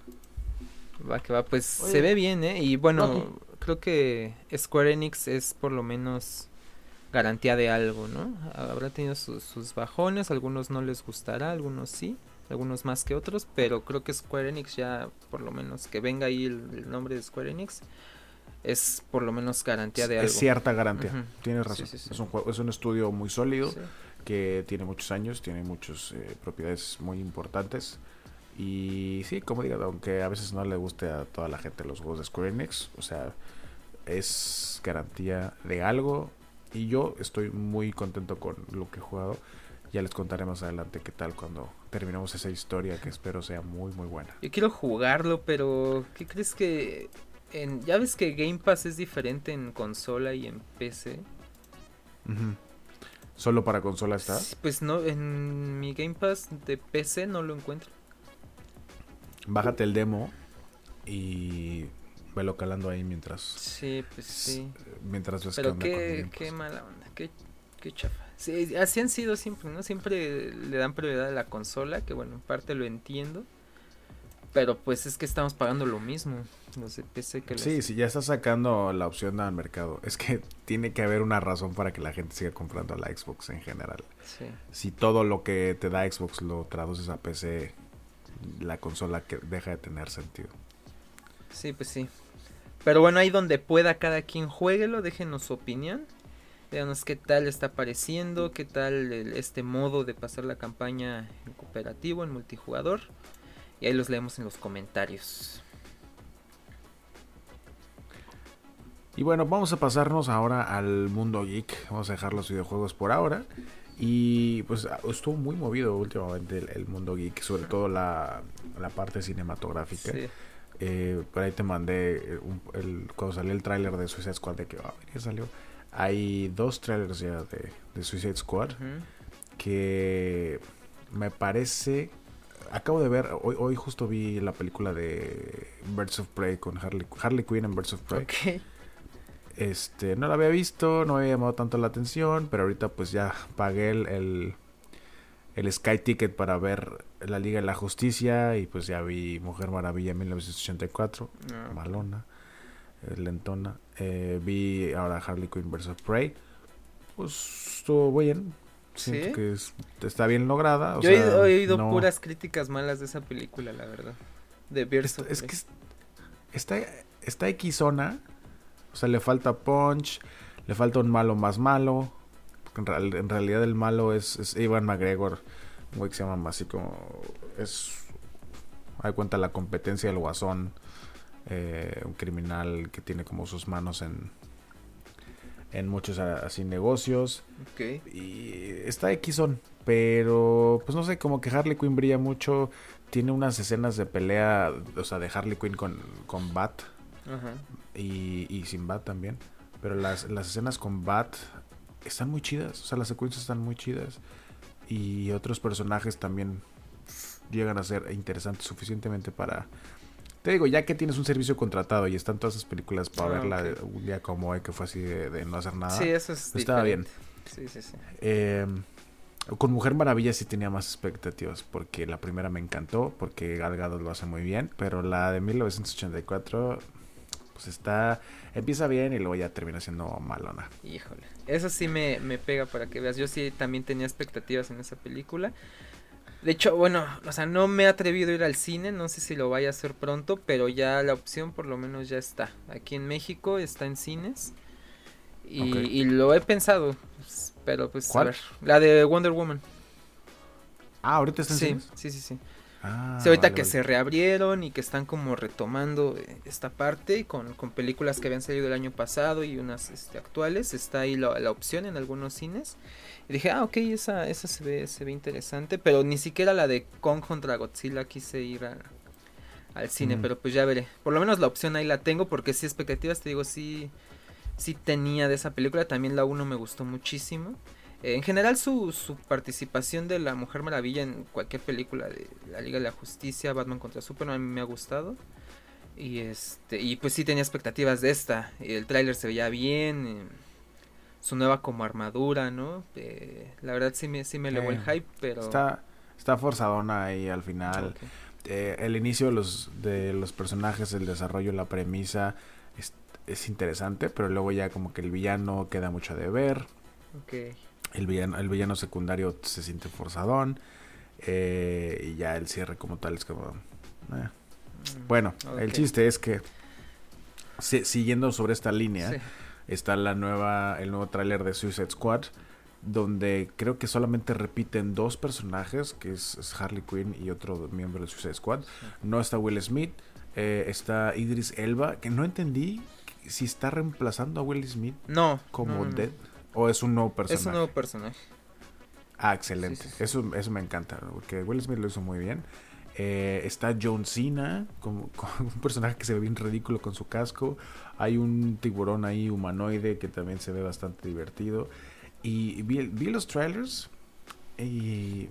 Va que va, pues Oye. se ve bien, ¿eh? Y bueno, No, creo que Square Enix es por lo menos garantía de algo, ¿no? Habrá tenido sus, sus bajones, algunos no les gustará, algunos sí, algunos más que otros, pero creo que Square Enix ya, por lo menos que venga ahí el, el nombre de Square Enix, es por lo menos garantía de algo. Es cierta garantía. Tienes razón. sí, sí. Es, un juego, es un estudio muy sólido que tiene muchos años, tiene muchas propiedades muy importantes. Y sí, como digo, aunque a veces no le guste a toda la gente los juegos de Square Enix, o sea, es garantía de algo. Y yo estoy muy contento con lo que he jugado. Ya les contaré más adelante qué tal cuando terminemos esa historia que espero sea muy, muy buena. Yo quiero jugarlo, pero ¿qué crees que en, ya ves que Game Pass es diferente en consola y en PC? ¿Solo para consola está? Pues no, en mi Game Pass de PC no lo encuentro. Bájate el demo y velo calando ahí mientras, Sí, pues sí. mientras ves Pero qué, qué mala onda, qué, qué chafa. Sí, así han sido siempre, ¿no? Siempre le dan prioridad a la consola, que bueno, en parte lo entiendo. Pero pues es que estamos pagando lo mismo, de PC que Sí, sí, ya está sacando la opción al mercado. Es que tiene que haber una razón para que la gente siga comprando la Xbox en general. Sí. Si todo lo que te da Xbox lo traduces a PC, la consola que deja de tener sentido. Sí, pues sí. Pero bueno, ahí donde pueda cada quien jueguelo, déjenos su opinión. Díganos qué tal está pareciendo, qué tal el- este modo de pasar la campaña en cooperativo, en multijugador. Y ahí los leemos en los comentarios. Y bueno, vamos a pasarnos ahora al mundo geek. Vamos a dejar los videojuegos por ahora. Y pues estuvo muy movido últimamente el, el mundo geek, sobre todo la, la parte cinematográfica. Sí. Eh, por ahí te mandé un- el, cuando salió el tráiler de Suicide Squad de que ah, ya salió. Hay dos trailers ya de, de Suicide Squad que me parece... Acabo de ver, hoy, hoy justo vi la película de Birds of Prey con Harley, Harley Quinn en Birds of Prey. Este, no la había visto, no me había llamado tanto la atención, pero ahorita pues ya pagué el, el, el Sky Ticket para ver la Liga de la Justicia y pues ya vi Mujer Maravilla en 1984, No. malona, eh, lentona. Eh, vi ahora Harley Quinn vs. Prey, pues estuvo bien. Siento ¿Sí? que es- está bien lograda. o Yo he sea, oído, he oído no- puras críticas malas de esa película, la verdad. De Birds es que es- está, está Xona. O sea, le falta punch. Le falta un malo más malo. en realidad el malo es, es Ivan McGregor. Un güey que se llama así como... Es... Hay cuenta la competencia del guasón. eh, un criminal que tiene como sus manos en... En muchos así negocios. Ok. Y está Xon, pero pues no sé, como que Harley Quinn brilla mucho. Tiene unas escenas de pelea, o sea, de Harley Quinn con, con Bat Ajá. y, y sin Bat también. Pero las, las escenas con Bat están muy chidas, o sea, las secuencias están muy chidas. Y otros personajes también llegan a ser interesantes suficientemente para... Te digo, ya que tienes un servicio contratado y están todas esas películas para Ah, verla ok. un día como hoy que fue así de, de no hacer nada. Sí, eso es estaba bien. Sí, sí, sí. Eh, con Mujer Maravilla sí tenía más expectativas, porque la primera me encantó, porque Gal Gadot lo hace muy bien, pero la de 1984, pues está, empieza bien y luego ya termina siendo malona. Híjole. Eso sí me, me pega para que veas. Yo sí también tenía expectativas en esa película. De hecho, bueno, o sea, no me he atrevido a ir al cine, no sé si lo vaya a hacer pronto, pero ya la opción por lo menos ya está. Aquí en México está en cines. Y, y lo he pensado, pues, pero pues ¿Cuál? a ver. La de Wonder Woman. Ah, ahorita está en Sí, cines? sí, sí, sí. Ah, Sí, ahorita vale, que vale. se reabrieron y que están como retomando eh, esta parte con, con películas que habían salido el año pasado y unas este, actuales, está ahí la, la opción en algunos cines. Y dije, ah, ok, esa, esa se ve, se ve interesante, pero ni siquiera la de Kong contra Godzilla quise ir a- al cine, Mm. pero pues ya veré. Por lo menos la opción ahí la tengo porque sí, expectativas, te digo, sí, sí tenía de esa película, también la 1 me gustó muchísimo. Eh, en general su, su participación de la Mujer Maravilla en cualquier película de la Liga de la Justicia, Batman contra Superman, a mí me ha gustado. Y este y pues sí tenía expectativas de esta. El tráiler se veía bien, eh, su nueva como armadura, ¿no? Eh, la verdad sí me sí me elevó el Eh, hype, pero Está, está forzadona ahí al final. Eh, el inicio de los, de los personajes, el desarrollo, la premisa es, es interesante, pero luego ya como que el villano queda mucho a deber. ok. El villano, el villano secundario se siente forzadón. eh, y ya el cierre como tal es como... Mm, Bueno, el chiste es que si- siguiendo sobre esta línea, Sí. Está la nueva, el nuevo tráiler de Suicide Squad, donde creo que solamente repiten dos personajes, que es, es Harley Quinn y otro miembro de Suicide Squad. No está Will Smith, eh, está Idris Elba, que no entendí si está reemplazando a Will Smith No, como no, no, no. Dead o es un nuevo personaje. Es un nuevo personaje. Ah, excelente. Sí, sí, sí. Eso, eso me encanta, porque Will Smith lo hizo muy bien. Eh, está John Cena, como, como un personaje que se ve bien ridículo con su casco. Hay un tiburón ahí humanoide que también se ve bastante divertido. Y vi, vi los trailers y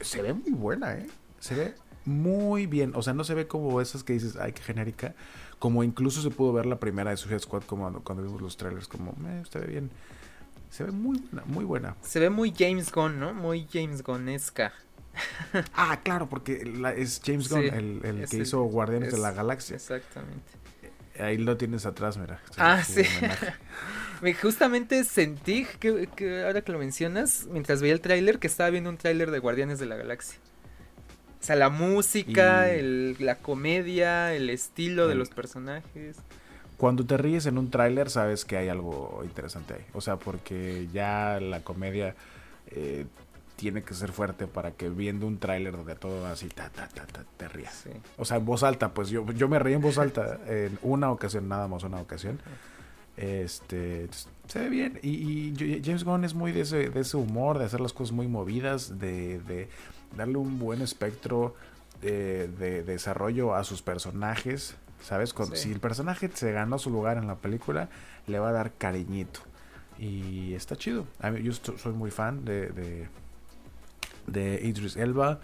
se ve muy buena, ¿eh? Se ve muy bien. O sea, no se ve como esas que dices, ay, qué genérica. Como incluso se pudo ver la primera de Suicide Squad como cuando, cuando vimos los trailers, como, eh, se ve bien. Se ve muy buena, muy buena. Se ve muy James Gunn, ¿no? Muy James Gunnesca. Ah, claro, porque la- es James Gunn, Sí, el, que el- hizo Guardianes de la Galaxia. Exactamente. Ahí lo tienes atrás, mira. Ah, sí. Justamente sentí que, que ahora que lo mencionas, mientras veía el tráiler, que estaba viendo un tráiler de Guardianes de la Galaxia. O sea, la música, Y- el, la comedia, el estilo de los personajes. Cuando te ríes en un tráiler, sabes que hay algo interesante ahí. O sea, porque ya la comedia eh, tiene que ser fuerte para que viendo un tráiler donde todo así, ta, ta, ta, ta, te rías. Sí. O sea, en voz alta, pues yo, yo me reí en voz alta en una ocasión, nada más una ocasión. Este, se ve bien. Y, James Gunn es muy de ese, de ese humor, de hacer las cosas muy movidas, de, de darle un buen espectro de, de desarrollo a sus personajes. ¿Sabes? Con- Sí. Si el personaje se ganó su lugar en la película, le va a dar cariñito. Y está chido. A mí- yo soy muy fan de, de, de Idris Elba,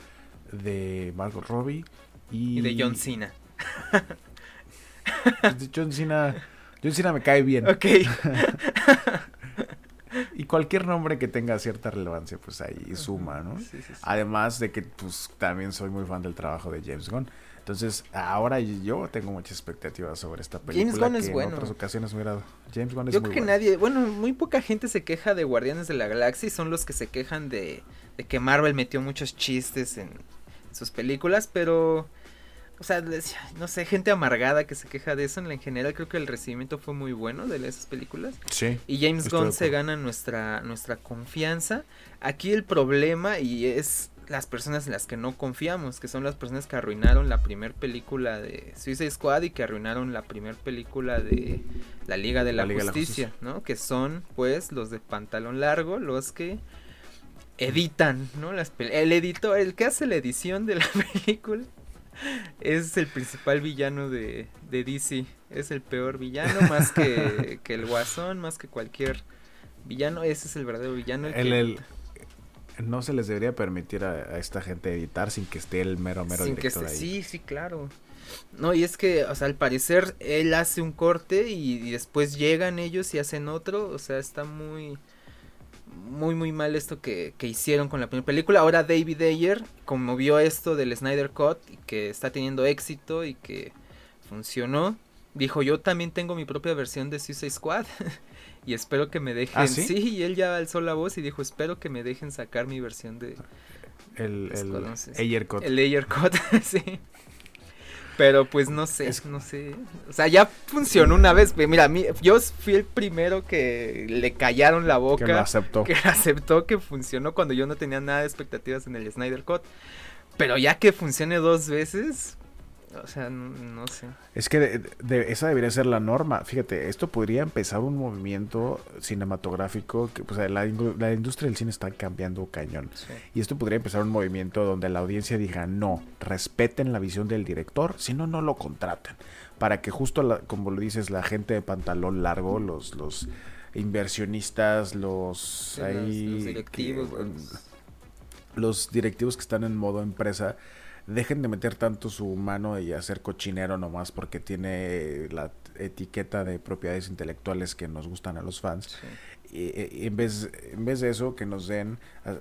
de Margot Robbie y, Y de John Cena. pues, John Cena. John Cena me cae bien. Ok. Y cualquier nombre que tenga cierta relevancia, pues ahí suma, ¿no? Sí, sí, sí. Además de que, pues, también soy muy fan del trabajo de James Gunn. Entonces, ahora yo tengo muchas expectativas sobre esta película. Gunn es que bueno. En otras ocasiones dado. James Gunn es Yo muy creo que bueno. nadie, bueno, muy poca gente se queja de Guardianes de la Galaxia y son los que se quejan de, de que Marvel metió muchos chistes en sus películas, pero, o sea, no sé, gente amargada que se queja de eso, en general creo que el recibimiento fue muy bueno de esas películas. Sí. Y James Gunn se gana nuestra, nuestra confianza. Aquí el problema, y es las personas en las que no confiamos, que son las personas que arruinaron la primer película de Suicide Squad y que arruinaron la primer película de la Liga de la, La Liga de la Justicia, ¿no? Que son, pues, los de pantalón largo, los que editan, ¿no? Las el editor, el que hace la edición de la película es el principal villano de, de DC. Es el peor villano, más que, que el Guasón, más que cualquier villano. Ese es el verdadero villano. el El, que- el- no se les debería permitir a, a esta gente editar sin que esté el mero, mero sin que director se- ahí. Sí, sí, claro. No, y es que, o sea, al parecer él hace un corte y, y después llegan ellos y hacen otro. O sea, está muy, muy, muy mal esto que, que hicieron con la primera película. Ahora David Ayer, como vio esto del Snyder Cut y que está teniendo éxito y que funcionó, dijo, yo también tengo mi propia versión de Suicide Squad. y espero que me dejen. ¿Ah, sí? y él ya alzó la voz y dijo, espero que me dejen sacar mi versión de, El, el Suicida. Ayer Cut. El Layer Cut, sí. Pero pues no sé, Es- no sé. O sea, ya funcionó una vez. ve, Mira, a mí, yo fui el primero que le callaron la boca. que lo aceptó. que aceptó que funcionó cuando yo no tenía nada de expectativas en el Snyder Cut. Pero ya que funcione dos veces, o sea, no, no sé. Es que de- de- esa debería ser la norma. Fíjate, esto podría empezar un movimiento cinematográfico que, pues, la, la industria del cine está cambiando cañón. Y esto podría empezar un movimiento donde la audiencia diga, no, respeten la visión del director, si no, no lo contratan. Para que justo, la- como lo dices, la gente de pantalón largo, los, los inversionistas, los, Sí, los- ahí, los directivos, que- los- los directivos que están en modo empresa dejen de meter tanto su mano y hacer cochinero nomás porque tiene la etiqueta de propiedades intelectuales que nos gustan a los fans. sí. Y, y en, vez, en vez de eso, que nos den ah,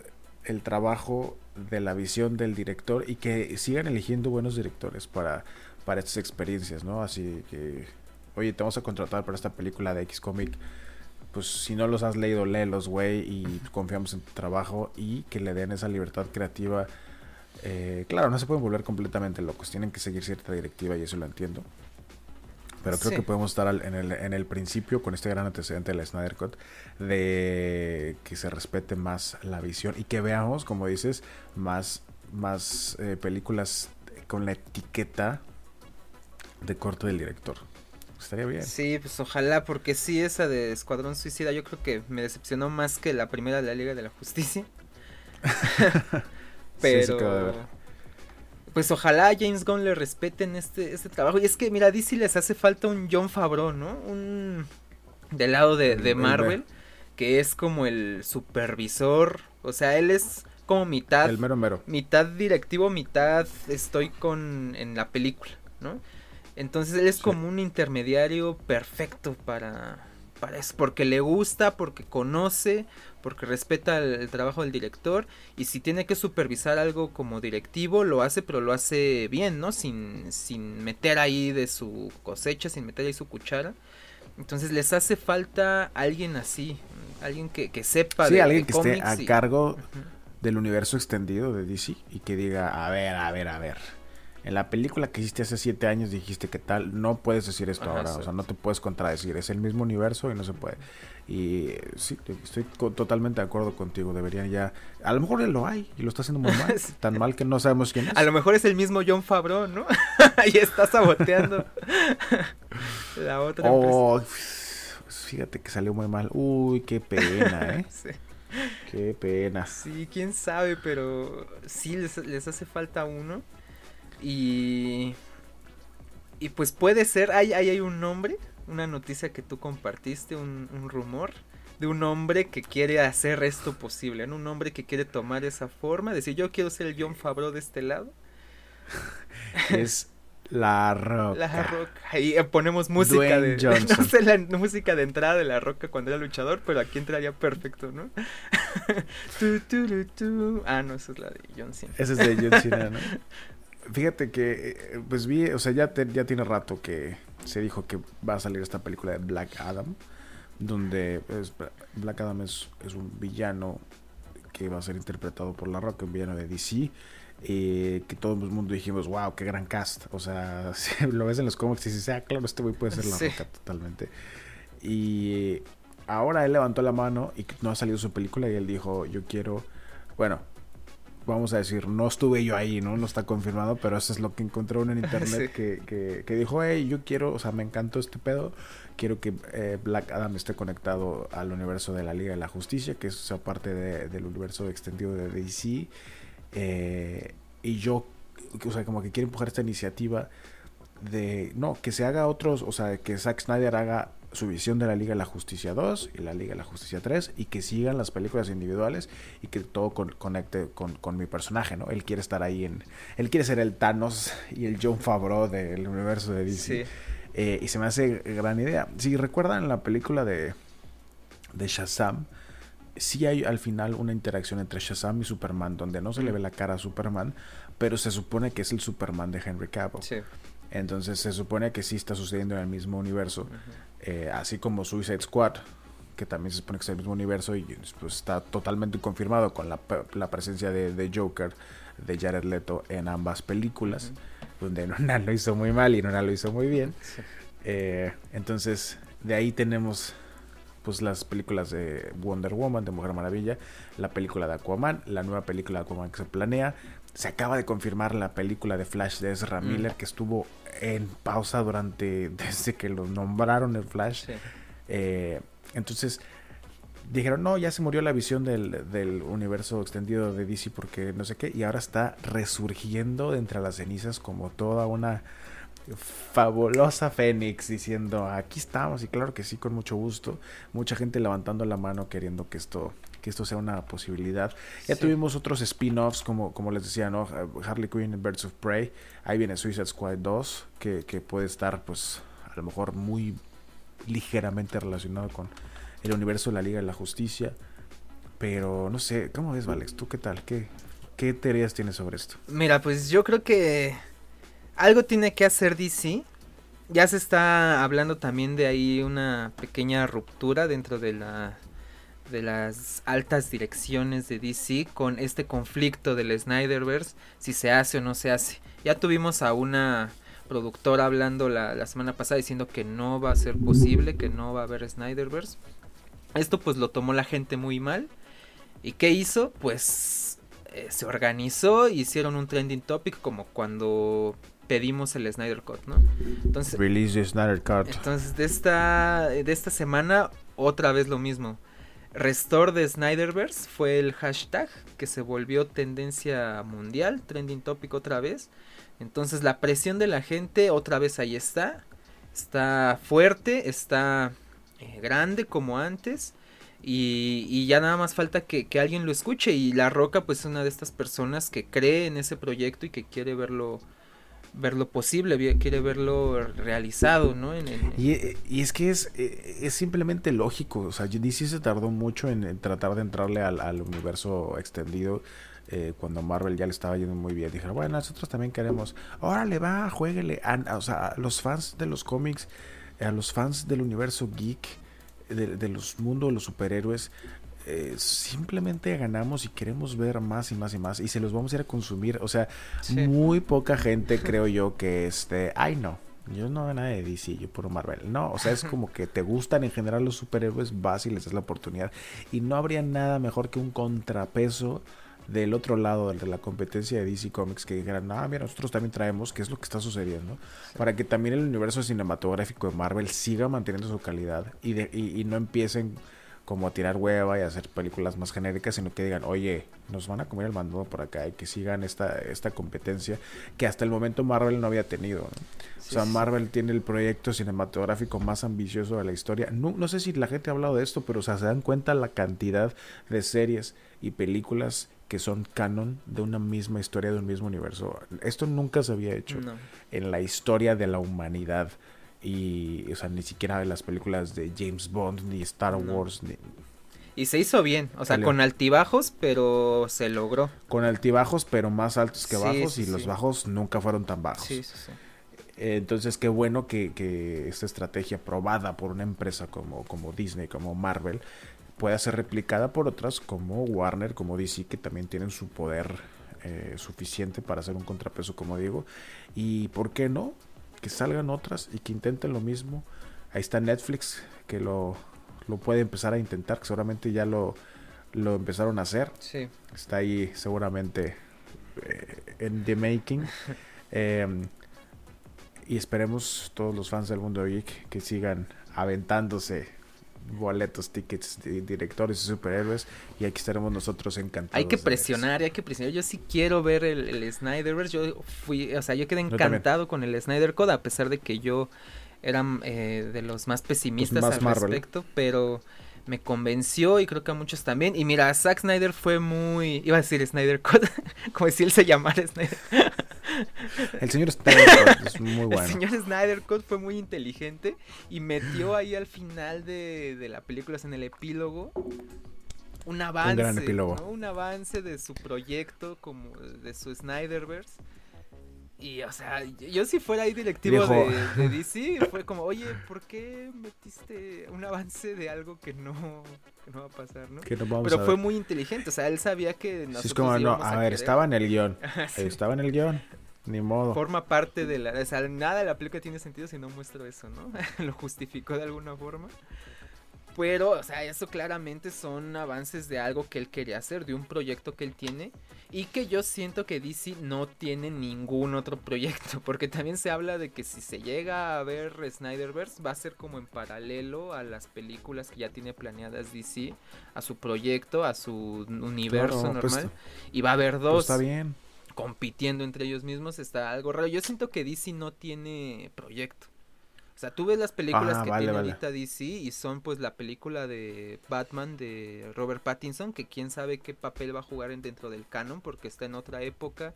el trabajo de la visión del director y que sigan eligiendo buenos directores para, para estas experiencias, ¿no? Así que, oye, te vamos a contratar para esta película de X-Comic. Pues si no los has leído, léelos, güey, y confiamos en tu trabajo y que le den esa libertad creativa. Eh, claro, no se pueden volver completamente locos, tienen que seguir cierta directiva y eso lo entiendo. Pero creo Sí. que podemos estar al- en, el, en el principio con este gran antecedente de la Snyder Cut de que se respete más la visión y que veamos, como dices, más, más eh, películas con la etiqueta de corte del director. Estaría bien. Sí, pues ojalá, porque sí, esa de Escuadrón Suicida yo creo que me decepcionó más que la primera de la Liga de la Justicia. Sí Pero... quedó de ver. Pues ojalá a James Gunn le respeten este, este trabajo. Y es que, mira, DC les hace falta un John Favreau, ¿no? Un... Del lado de, de el Marvel, que es como el supervisor. O sea, él es como mitad El mero mero. mitad directivo, mitad estoy con en la película, ¿no? Entonces él es Sí. como un intermediario perfecto para para eso, porque le gusta, porque conoce, porque respeta el, el trabajo del director y si tiene que supervisar algo como directivo lo hace, pero lo hace bien, ¿no? Sin sin meter ahí de su cosecha, sin meter ahí su cuchara. Entonces les hace falta alguien así, alguien que, que sepa Sí, de, alguien de que esté a y- cargo del universo extendido de DC y que diga, a ver, a ver, a ver. En la película que hiciste hace siete años dijiste que tal, no puedes decir esto Ajá, ahora, o sea, no te puedes contradecir, es el mismo universo y no se puede. Y sí, estoy totalmente de acuerdo contigo, deberían ya, a lo mejor él lo hay y lo está haciendo muy mal, tan mal que no sabemos quién es. A lo mejor es el mismo John Favreau, ¿no? y está saboteando la otra Oh, fíjate que salió muy mal, uy, qué pena, eh, empresa. Sí. qué pena. Sí, quién sabe, pero sí les, les hace falta uno. Y. Y pues puede ser, hay, hay, hay un nombre, una noticia que tú compartiste, un, un rumor de un hombre que quiere hacer esto posible, ¿no? Un hombre que quiere tomar esa forma, decir yo quiero ser el John Favreau de este lado. Es La Roca. La Roca. Ahí ponemos música Dwayne de. Johnson. No sé la música de entrada de La Roca cuando era luchador, pero aquí entraría perfecto, ¿no? Tu, tu, tu. Ah, no, esa es la de John Cena. Ese es de John Cena, ¿no? Fíjate que, eh, pues vi, o sea, ya, te- ya tiene rato que se dijo que va a salir esta película de Black Adam, donde Black Adam es, es un villano que va a ser interpretado por La Roca, un villano de DC, eh, que todo el mundo dijimos, wow, qué gran cast. O sea, si lo ves en los cómics y dices, ah, claro, este güey puede ser La Sí. Roca totalmente. Y ahora él levantó la mano y no ha salido su película y él dijo, yo quiero, bueno, vamos a decir, no estuve yo ahí, ¿no? No está confirmado, pero eso es lo que encontré uno en internet Sí. que, que, que dijo, hey, yo quiero, o sea, me encantó este pedo, quiero que eh, Black Adam esté conectado al universo de la Liga de la Justicia, que es esa parte de- del universo extendido de DC, eh, y yo, o sea, como que quiero empujar esta iniciativa de, no, que se haga otros, o sea, que Zack Snyder haga su visión de la Liga de la Justicia 2 y la Liga de la Justicia 3 y que sigan las películas individuales y que todo con- conecte con, con mi personaje, ¿no? Él quiere estar ahí en... Él quiere ser el Thanos y el John Favreau del universo de DC. Sí. Eh, y se me hace gran idea. Si recuerdan la película de, de Shazam, sí hay al final una interacción entre Shazam y Superman, donde no se le ve la cara a Superman, pero se supone que es el Superman de Henry Cavill. Sí. Entonces se supone que sí está sucediendo en el mismo universo. Eh, así como Suicide Squad, que también se supone que es el mismo universo y pues está totalmente confirmado con la, la presencia de, de, Joker de Jared Leto en ambas películas, donde una lo hizo muy mal y una lo hizo muy bien. Eh, entonces, de ahí tenemos pues las películas de Wonder Woman, de Mujer Maravilla, la película de Aquaman, la nueva película de Aquaman que se planea. Se acaba de confirmar la película de Flash de Ezra mm. Miller que estuvo en pausa durante desde que lo nombraron el Flash. Eh, entonces dijeron, no, ya se murió la visión del, del, universo extendido de DC porque no sé qué, y ahora está resurgiendo de entre las cenizas como toda una fabulosa Fénix diciendo aquí estamos y claro que sí con mucho gusto mucha gente levantando la mano queriendo que esto que esto sea una posibilidad. Ya tuvimos otros spin-offs como como les decía no Harley Quinn and Birds of Prey. Ahí viene Suicide Squad 2 que, que puede estar pues a lo mejor muy ligeramente relacionado con el universo de la Liga de la Justicia. Pero no sé cómo ves Valex tú qué tal qué qué teorías tienes sobre esto mira pues yo creo que algo tiene que hacer DC. Ya se está hablando también de ahí una pequeña ruptura dentro de la de las altas direcciones de DC con este conflicto del Snyderverse, si se hace o no se hace. Ya tuvimos a una productora hablando la, la semana pasada diciendo que no va a ser posible, que no va a haber Snyderverse. Esto pues lo tomó la gente muy mal. ¿Y qué hizo? Pues eh, se organizó, hicieron un trending topic como cuando pedimos el Snyder Cut, ¿no? Entonces, Release the Snyder Cut. Entonces, de esta, de esta semana, otra vez lo mismo. Restore de Snyderverse fue el hashtag que se volvió tendencia mundial, trending topic otra vez. Entonces, la presión de la gente otra vez ahí está. Está fuerte, está eh, grande como antes. Y, y, ya nada más falta que, que, alguien lo escuche. Y La Roca, pues, es una de estas personas que cree en ese proyecto y que quiere verlo verlo posible, quiere verlo realizado, ¿no? Y, y, es que es, eh, es simplemente lógico, o sea, DC se tardó mucho en, tratar de entrarle al, universo extendido. Eh, cuando Marvel ya le estaba yendo muy bien, dijeron, bueno, nosotros también queremos, órale, va, jueguele. o sea, a los fans de los cómics, a los fans del universo geek, de, de los mundos de los superhéroes, eh, simplemente ganamos y queremos ver más y más y más y se los vamos a ir a consumir. O sea, muy poca gente creo yo que este, ay no, yo no veo nada de DC, yo puro Marvel. No, o sea, es como que te gustan en general los superhéroes, vas y les das la oportunidad. Y no habría nada mejor que un contrapeso del otro lado de la competencia de DC Comics que dijeran, ah, mira, nosotros también traemos, qué es lo que está sucediendo, para que también el universo cinematográfico de Marvel siga manteniendo su calidad y, de, y no empiecen como a tirar hueva y hacer películas más genéricas, sino que digan, oye, nos van a comer el mando por acá y que sigan esta, esta competencia que hasta el momento Marvel no había tenido. o sea, Marvel tiene el proyecto cinematográfico más ambicioso de la historia. No, no sé si la gente ha hablado de esto, pero o sea, se dan cuenta la cantidad de series y películas que son canon de una misma historia, de un mismo universo. Esto nunca se había hecho en la historia de la humanidad y o sea ni siquiera de las películas de James Bond ni Star Wars ni... y se hizo bien o sea con altibajos pero se logró. Con altibajos pero más altos que bajos y los bajos nunca fueron tan bajos. Entonces qué bueno que, que, esta estrategia probada por una empresa como, como Disney como Marvel pueda ser replicada por otras como Warner como DC que también tienen su poder eh, suficiente para hacer un contrapeso como digo. Y por qué no que salgan otras y que intenten lo mismo. Ahí está Netflix, que lo, lo puede empezar a intentar, que seguramente ya lo, lo empezaron a hacer. Sí. Está ahí seguramente eh, en the making. Em, y esperemos todos los fans del mundo geek que sigan aventándose boletos, tickets, directores y superhéroes. Y aquí estaremos nosotros encantados. Hay que presionar, hay que presionar. Yo sí quiero ver el, el Snyderverse. Yo fui, o sea, yo quedé encantado con el Snyder Code, a pesar de que yo era eh, de los más pesimistas al respecto, pero me convenció y creo que a muchos también. Y mira, Zack Snyder fue muy. Iba a decir Snyder Code, como si él se llamara Snyder. El señor Snyder es muy bueno. El señor Snyder fue muy inteligente y metió ahí al final de, de la película, en el epílogo, un avance. Un gran epílogo. Un avance de su proyecto, como de su Snyderverse. Y, o sea, yo si fuera ahí directivo de, de, DC, fue como, oye, ¿por qué metiste un avance de algo que no, que no va a pasar, no? Pero fue muy inteligente, o sea, él sabía que nosotros Es como, no, a, ver, estaba en el guion, estaba en el guion, ni modo. Forma parte de la, o sea, nada de la película tiene sentido si no muestro eso, ¿no? Lo justificó de alguna forma. Pero, o sea, eso claramente son avances de algo que él quería hacer, de un proyecto que él tiene. Y que yo siento que DC no tiene ningún otro proyecto. Porque también se habla de que si se llega a ver Snyderverse, va a ser como en paralelo a las películas que ya tiene planeadas DC, a su proyecto, a su universo pues, normal. y va a haber pues, dos. está bien. Compitiendo entre ellos mismos, está algo raro. Yo siento que DC no tiene proyecto. O sea, tú ves las películas ah, que tiene ahorita DC y son pues la película de Batman de Robert Pattinson, que quién sabe qué papel va a jugar dentro del canon porque está en otra época,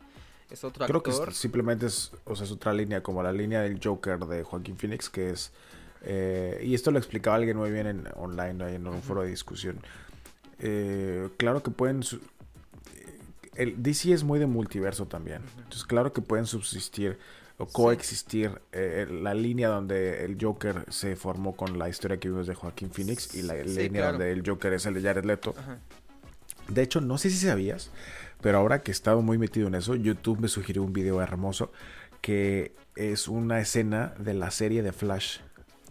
es otro Creo actor. que simplemente es, o sea, es otra línea, como la línea del Joker de Joaquín Phoenix, que es... Eh, y esto lo explicaba alguien muy bien en online, ahí en un foro de discusión. Eh, claro que pueden... El DC es muy de multiverso también. Entonces, claro que pueden subsistir o coexistir eh, la línea donde el Joker se formó con la historia que vimos de Joaquín Phoenix y la línea donde el Joker es el de Jared Leto. De hecho, no sé si sabías, pero ahora que he estado muy metido en eso, YouTube me sugirió un video hermoso que es una escena de la serie de Flash,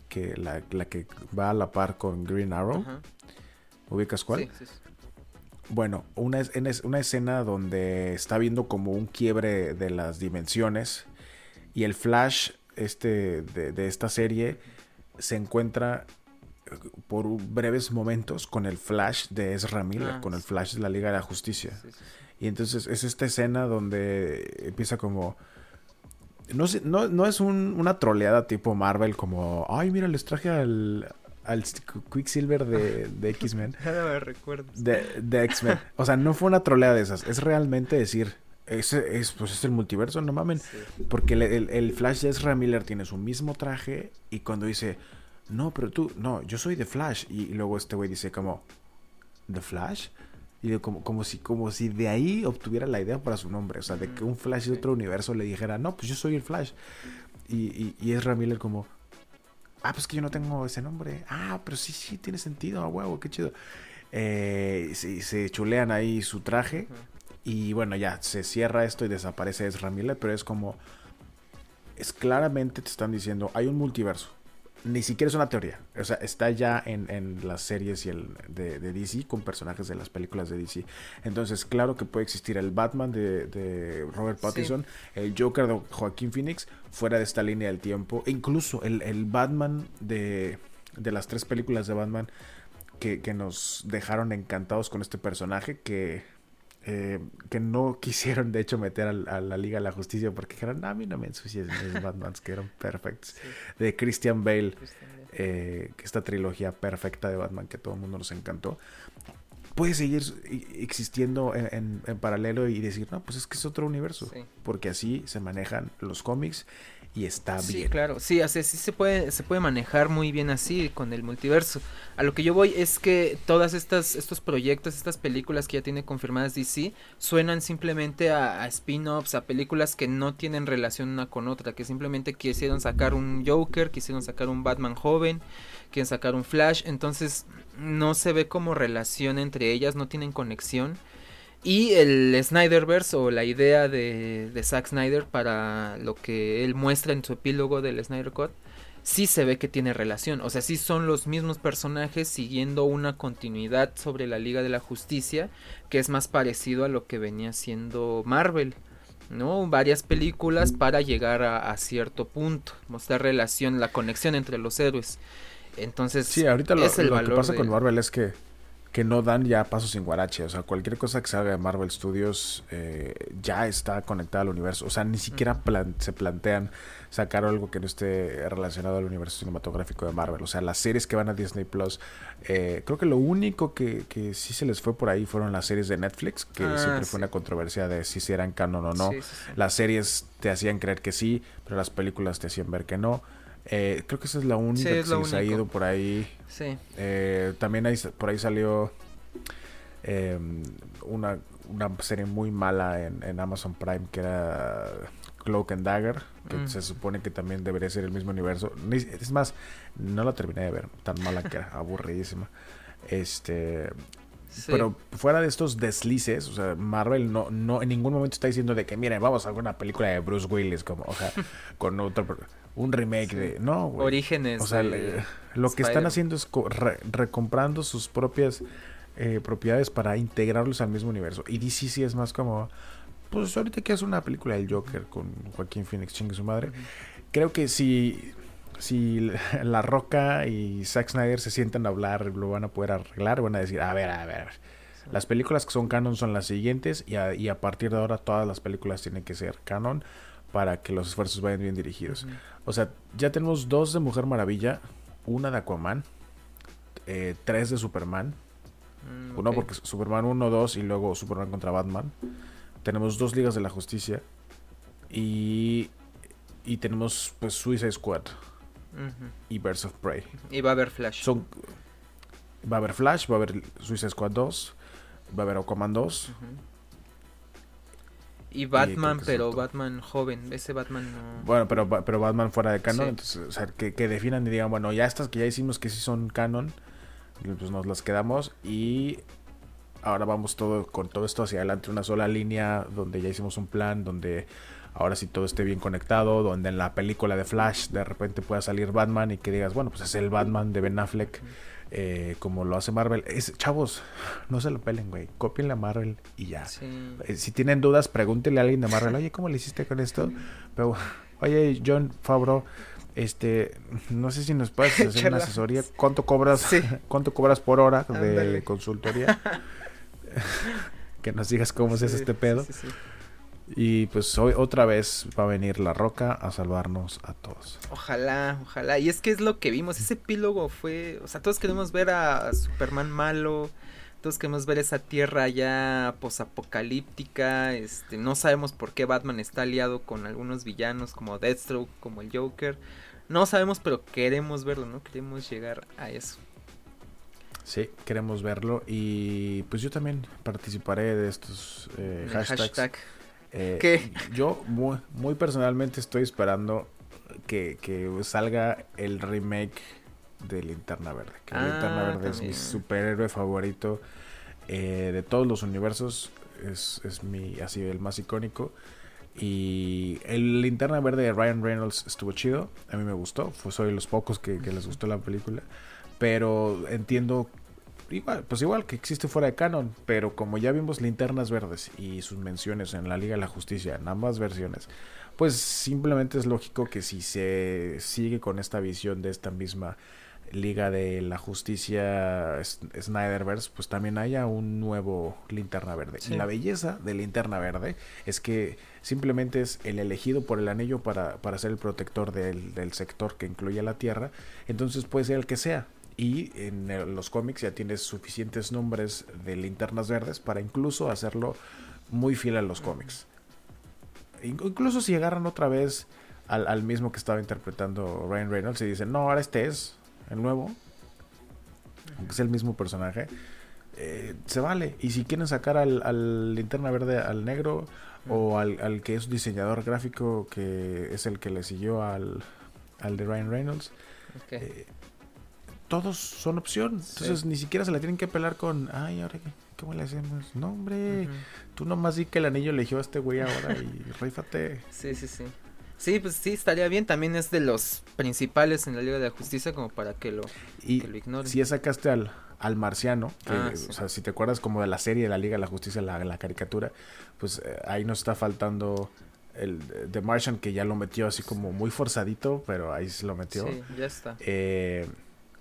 que la, que va a la par con Green Arrow. ¿Ubicas cuál? Sí, sí, Bueno, una, una escena donde está viendo como un quiebre de las dimensiones y el Flash este, de, esta serie se encuentra eh, por breves momentos con el Flash de Ezra Miller, ah, con el Flash de la Liga de la Justicia. Y entonces es esta escena donde empieza como... No, no, no es una troleada tipo Marvel como, ay, mira, les traje al, al Quicksilver de, de X-Men. de, de X-Men. O sea, no fue una troleada de esas. Es realmente decir, ese es, pues es el multiverso, no mamen. Porque el, Flash de Ezra Miller tiene su mismo traje y cuando dice, no, pero tú, no, yo soy de Flash. Y, luego este güey dice como, ¿The Flash? Y como, como, si, como si de ahí obtuviera la idea para su nombre. O sea, de que un Flash de otro universo le dijera, no, pues yo soy el Flash. Y, y, y Ezra Miller como, ah, pues que yo no tengo ese nombre. Ah, pero sí, sí, tiene sentido, a huevo, qué chido. Eh, se, se chulean ahí su traje. Y bueno, ya se cierra esto y desaparece Ezra Miller, pero es como. Es claramente te están diciendo, hay un multiverso. Ni siquiera es una teoría. O sea, está ya en, las series y el de, DC con personajes de las películas de DC. Entonces, claro que puede existir el Batman de, Robert Pattinson, el Joker de Joaquín Phoenix, fuera de esta línea del tiempo. E incluso el, el Batman de, de las tres películas de Batman que, que nos dejaron encantados con este personaje que eh, que no quisieron de hecho meter a, la Liga de la Justicia porque dijeron, a mí no me ensucies los Batmans que eran perfectos. De Christian Bale, eh, que esta trilogía perfecta de Batman que todo el mundo nos encantó, puede seguir existiendo en, paralelo y decir, no, pues es que es otro universo, porque así se manejan los cómics y está bien. Sí, claro, sí, así, sí se puede, se puede manejar muy bien así con el multiverso. A lo que yo voy es que todas estas, estos proyectos, estas películas que ya tiene confirmadas DC, suenan simplemente a, spin-offs, a películas que no tienen relación una con otra, que simplemente quisieron sacar un Joker, quisieron sacar un Batman joven, quieren sacar un Flash, entonces no se ve como relación entre ellas, no tienen conexión. Y el Snyderverse o la idea de, de Zack Snyder para lo que él muestra en su epílogo del Snyder Cut, sí se ve que tiene relación. O sea, sí son los mismos personajes siguiendo una continuidad sobre la Liga de la Justicia, que es más parecido a lo que venía siendo Marvel. ¿no? Varias películas para llegar a, cierto punto, mostrar relación, la conexión entre los héroes. Entonces, sí, ahorita lo, lo que pasa con Marvel es que que no dan ya pasos sin guarache. O sea, cualquier cosa que salga de Marvel Studios eh, ya está conectada al universo. O sea, ni siquiera se plantean sacar algo que no esté relacionado al universo cinematográfico de Marvel. O sea, las series que van a Disney Plus, eh, creo que lo único que, que, sí se les fue por ahí fueron las series de Netflix, que ah, siempre fue una controversia de si eran canon o no. las series te hacían creer que sí, pero las películas te hacían ver que no. Eh, creo que esa es la única que se les ha ido por ahí. Sí. Eh, también por ahí salió em, una, una, serie muy mala en, Amazon Prime que era Cloak and Dagger, que Mm. se supone que también debería ser el mismo universo. Ni- Es más, no la terminé de ver, tan mala que era, aburridísima. Este, Sí. pero fuera de estos deslices, o sea, Marvel no, no en ningún momento está diciendo de que miren, vamos a hacer una película de Bruce Willis, como, o sea, con otro, un remake Sí. de, no, güey. Orígenes. O sea, le- lo que están haciendo es co- re- recomprando sus propias eh, propiedades para integrarlos al mismo universo. Y DC sí es más como, pues ahorita que hace una película del Joker con Joaquín Phoenix, chingue su madre. Creo que si, si La Roca y Zack Snyder se sientan a hablar, lo van a poder arreglar, van a decir, a ver, a ver, a ver. Sí. Las películas que son canon son las siguientes y a, y a partir de ahora todas las películas tienen que ser canon para que los esfuerzos vayan bien dirigidos. O sea, ya tenemos dos de Mujer Maravilla, una de Aquaman, eh, tres de Superman, Mm, uno ok. porque Superman 1, 2 y luego Superman contra Batman. Tenemos dos Ligas de la Justicia y, y tenemos pues Suicide Squad Y Birds of Prey. Y va a haber Flash. Son, va a haber Flash, va a haber Suicide Squad 2, va a haber Aquaman 2. Ujú. Y Batman, pero. Batman joven. Ese Batman no. Bueno, pero, pero Batman fuera de canon, Sí. entonces, o sea, que, que definan y digan, bueno, ya estas que ya hicimos que sí son canon, pues nos las quedamos y ahora vamos todo con todo esto hacia adelante, una sola línea donde ya hicimos un plan, donde ahora sí todo esté bien conectado, donde en la película de Flash de repente pueda salir Batman y que digas, bueno, pues es el Batman de Ben Affleck, eh, como lo hace Marvel. Es, chavos, no se lo pelen, güey, copienle a Marvel y ya. Sí. Eh, Si tienen dudas, pregúntenle a alguien de Marvel, oye, ¿cómo le hiciste con esto? Pero, oye, John Favreau, este, no sé si nos puedes hacer una asesoría. ¿Cuánto cobras? Sí. ¿Cuánto cobras por hora de consultoría? que nos digas cómo se hace Sí, este pedo. sí, sí, sí. Y pues hoy otra vez va a venir La Roca a salvarnos a todos. Ojalá, ojalá. Y es que es lo que vimos. Ese epílogo fue. O sea, todos queremos ver a Superman malo. Todos queremos ver esa tierra ya posapocalíptica. Este, no sabemos por qué Batman está aliado con algunos villanos como Deathstroke, como el Joker. No sabemos, pero queremos verlo, ¿no? Queremos llegar a eso. Sí, queremos verlo y pues yo también participaré de estos eh, hashtags. hashtag. Eh, ¿Qué? Yo muy, muy personalmente estoy esperando que, que salga el remake de Linterna Verde. Que Ah, Linterna Verde es mi también. superhéroe favorito eh, de todos los universos. Es, es mi, así el más icónico. Y el Linterna Verde de Ryan Reynolds estuvo chido. A mí me gustó. Fue, soy de los pocos que, que les gustó la película. Pero entiendo igual, pues igual que existe fuera de canon, pero como ya vimos linternas verdes y sus menciones en la Liga de la Justicia, en ambas versiones, pues simplemente es lógico que si se sigue con esta visión de esta misma Liga de la Justicia Snyderverse, pues también haya un nuevo linterna verde. Sí. Y la belleza de linterna verde es que simplemente es el elegido por el anillo para, para ser el protector del, del sector que incluye a la Tierra, entonces puede ser el que sea. Y en los cómics ya tienes suficientes nombres de linternas verdes para incluso hacerlo muy fiel a los cómics. In- Incluso si agarran otra vez al, al mismo que estaba interpretando Ryan Reynolds y dicen, no, ahora este es el nuevo, aunque sea el mismo personaje, eh, se vale. Y si quieren sacar al, al linterna verde al negro o al, al que es diseñador gráfico, que es el que le siguió al, al de Ryan Reynolds, eh, todos son opción. Entonces ni siquiera se la tienen que pelar con, ay, ahora qué, ¿cómo le hacemos? No, hombre, Ujú. tú nomás di que el anillo eligió a este güey ahora y rífate. Sí, sí, sí. Sí, pues sí, estaría bien. También es de los principales en la Liga de la Justicia como para que lo, Y que lo ignoren. si ya sacaste al, al marciano, que, Ah, sí. o sea, si te acuerdas como de la serie de la Liga de la Justicia, la, la caricatura, pues eh, ahí nos está faltando el The Martian que ya lo metió así como muy forzadito, pero ahí se lo metió. Sí, ya está. Eh,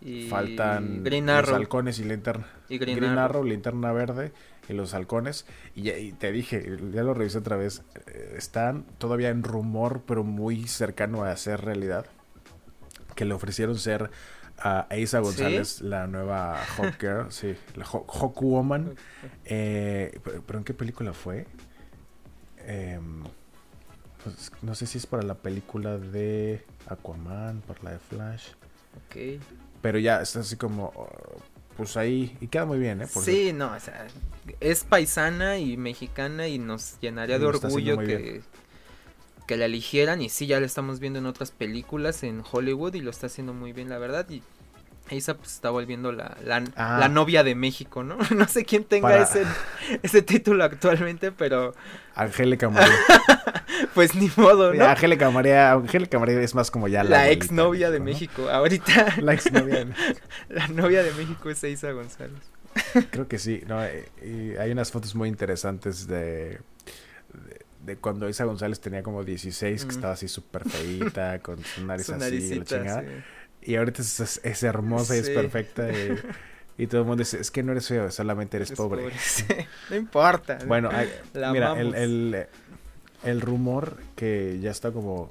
Y faltan Green los halcones y linterna. y Green, Green, Arrow. Arrow, linterna verde y los halcones. Y, te dije, ya lo revisé otra vez, eh, están todavía en rumor, pero muy cercano a ser realidad. Que le ofrecieron ser a Asa González, la nueva Hawk Girl, sí, la Hawk, Hawk Woman. Eh, pero, pero ¿en qué película fue? Em, pues, no sé si es para la película de Aquaman, para la de Flash. Ok. Pero ya está así como, oh, pues ahí, y queda muy bien, ¿eh? Por. Sí, no, o sea, es paisana y mexicana y nos llenaría Y de orgullo que, que la eligieran y sí, ya la estamos viendo en otras películas en Hollywood y lo está haciendo muy bien, la verdad. Y Isa pues está volviendo la, la, Ah. la novia de México, ¿no? No sé quién tenga Para- ese, ese título actualmente, pero Angélica María. pues ni modo, ¿no? Angélica María, Angélica María es más como ya la, la abuelita ex novia de ¿no? México. Ahorita La ex novia. la novia de México es Isa González. Creo que sí, no, eh, y hay unas fotos muy interesantes de, de, de cuando Isa González tenía como 16, Mm. que estaba así súper feita, con su nariz Su así, la chingada. sí. Y ahorita es, es- es hermosa y es perfecta. Y, y todo el mundo dice, es que no eres feo, solamente eres Es pobre. sí. No importa. Bueno, hay- La mira, el, el, el rumor que ya está como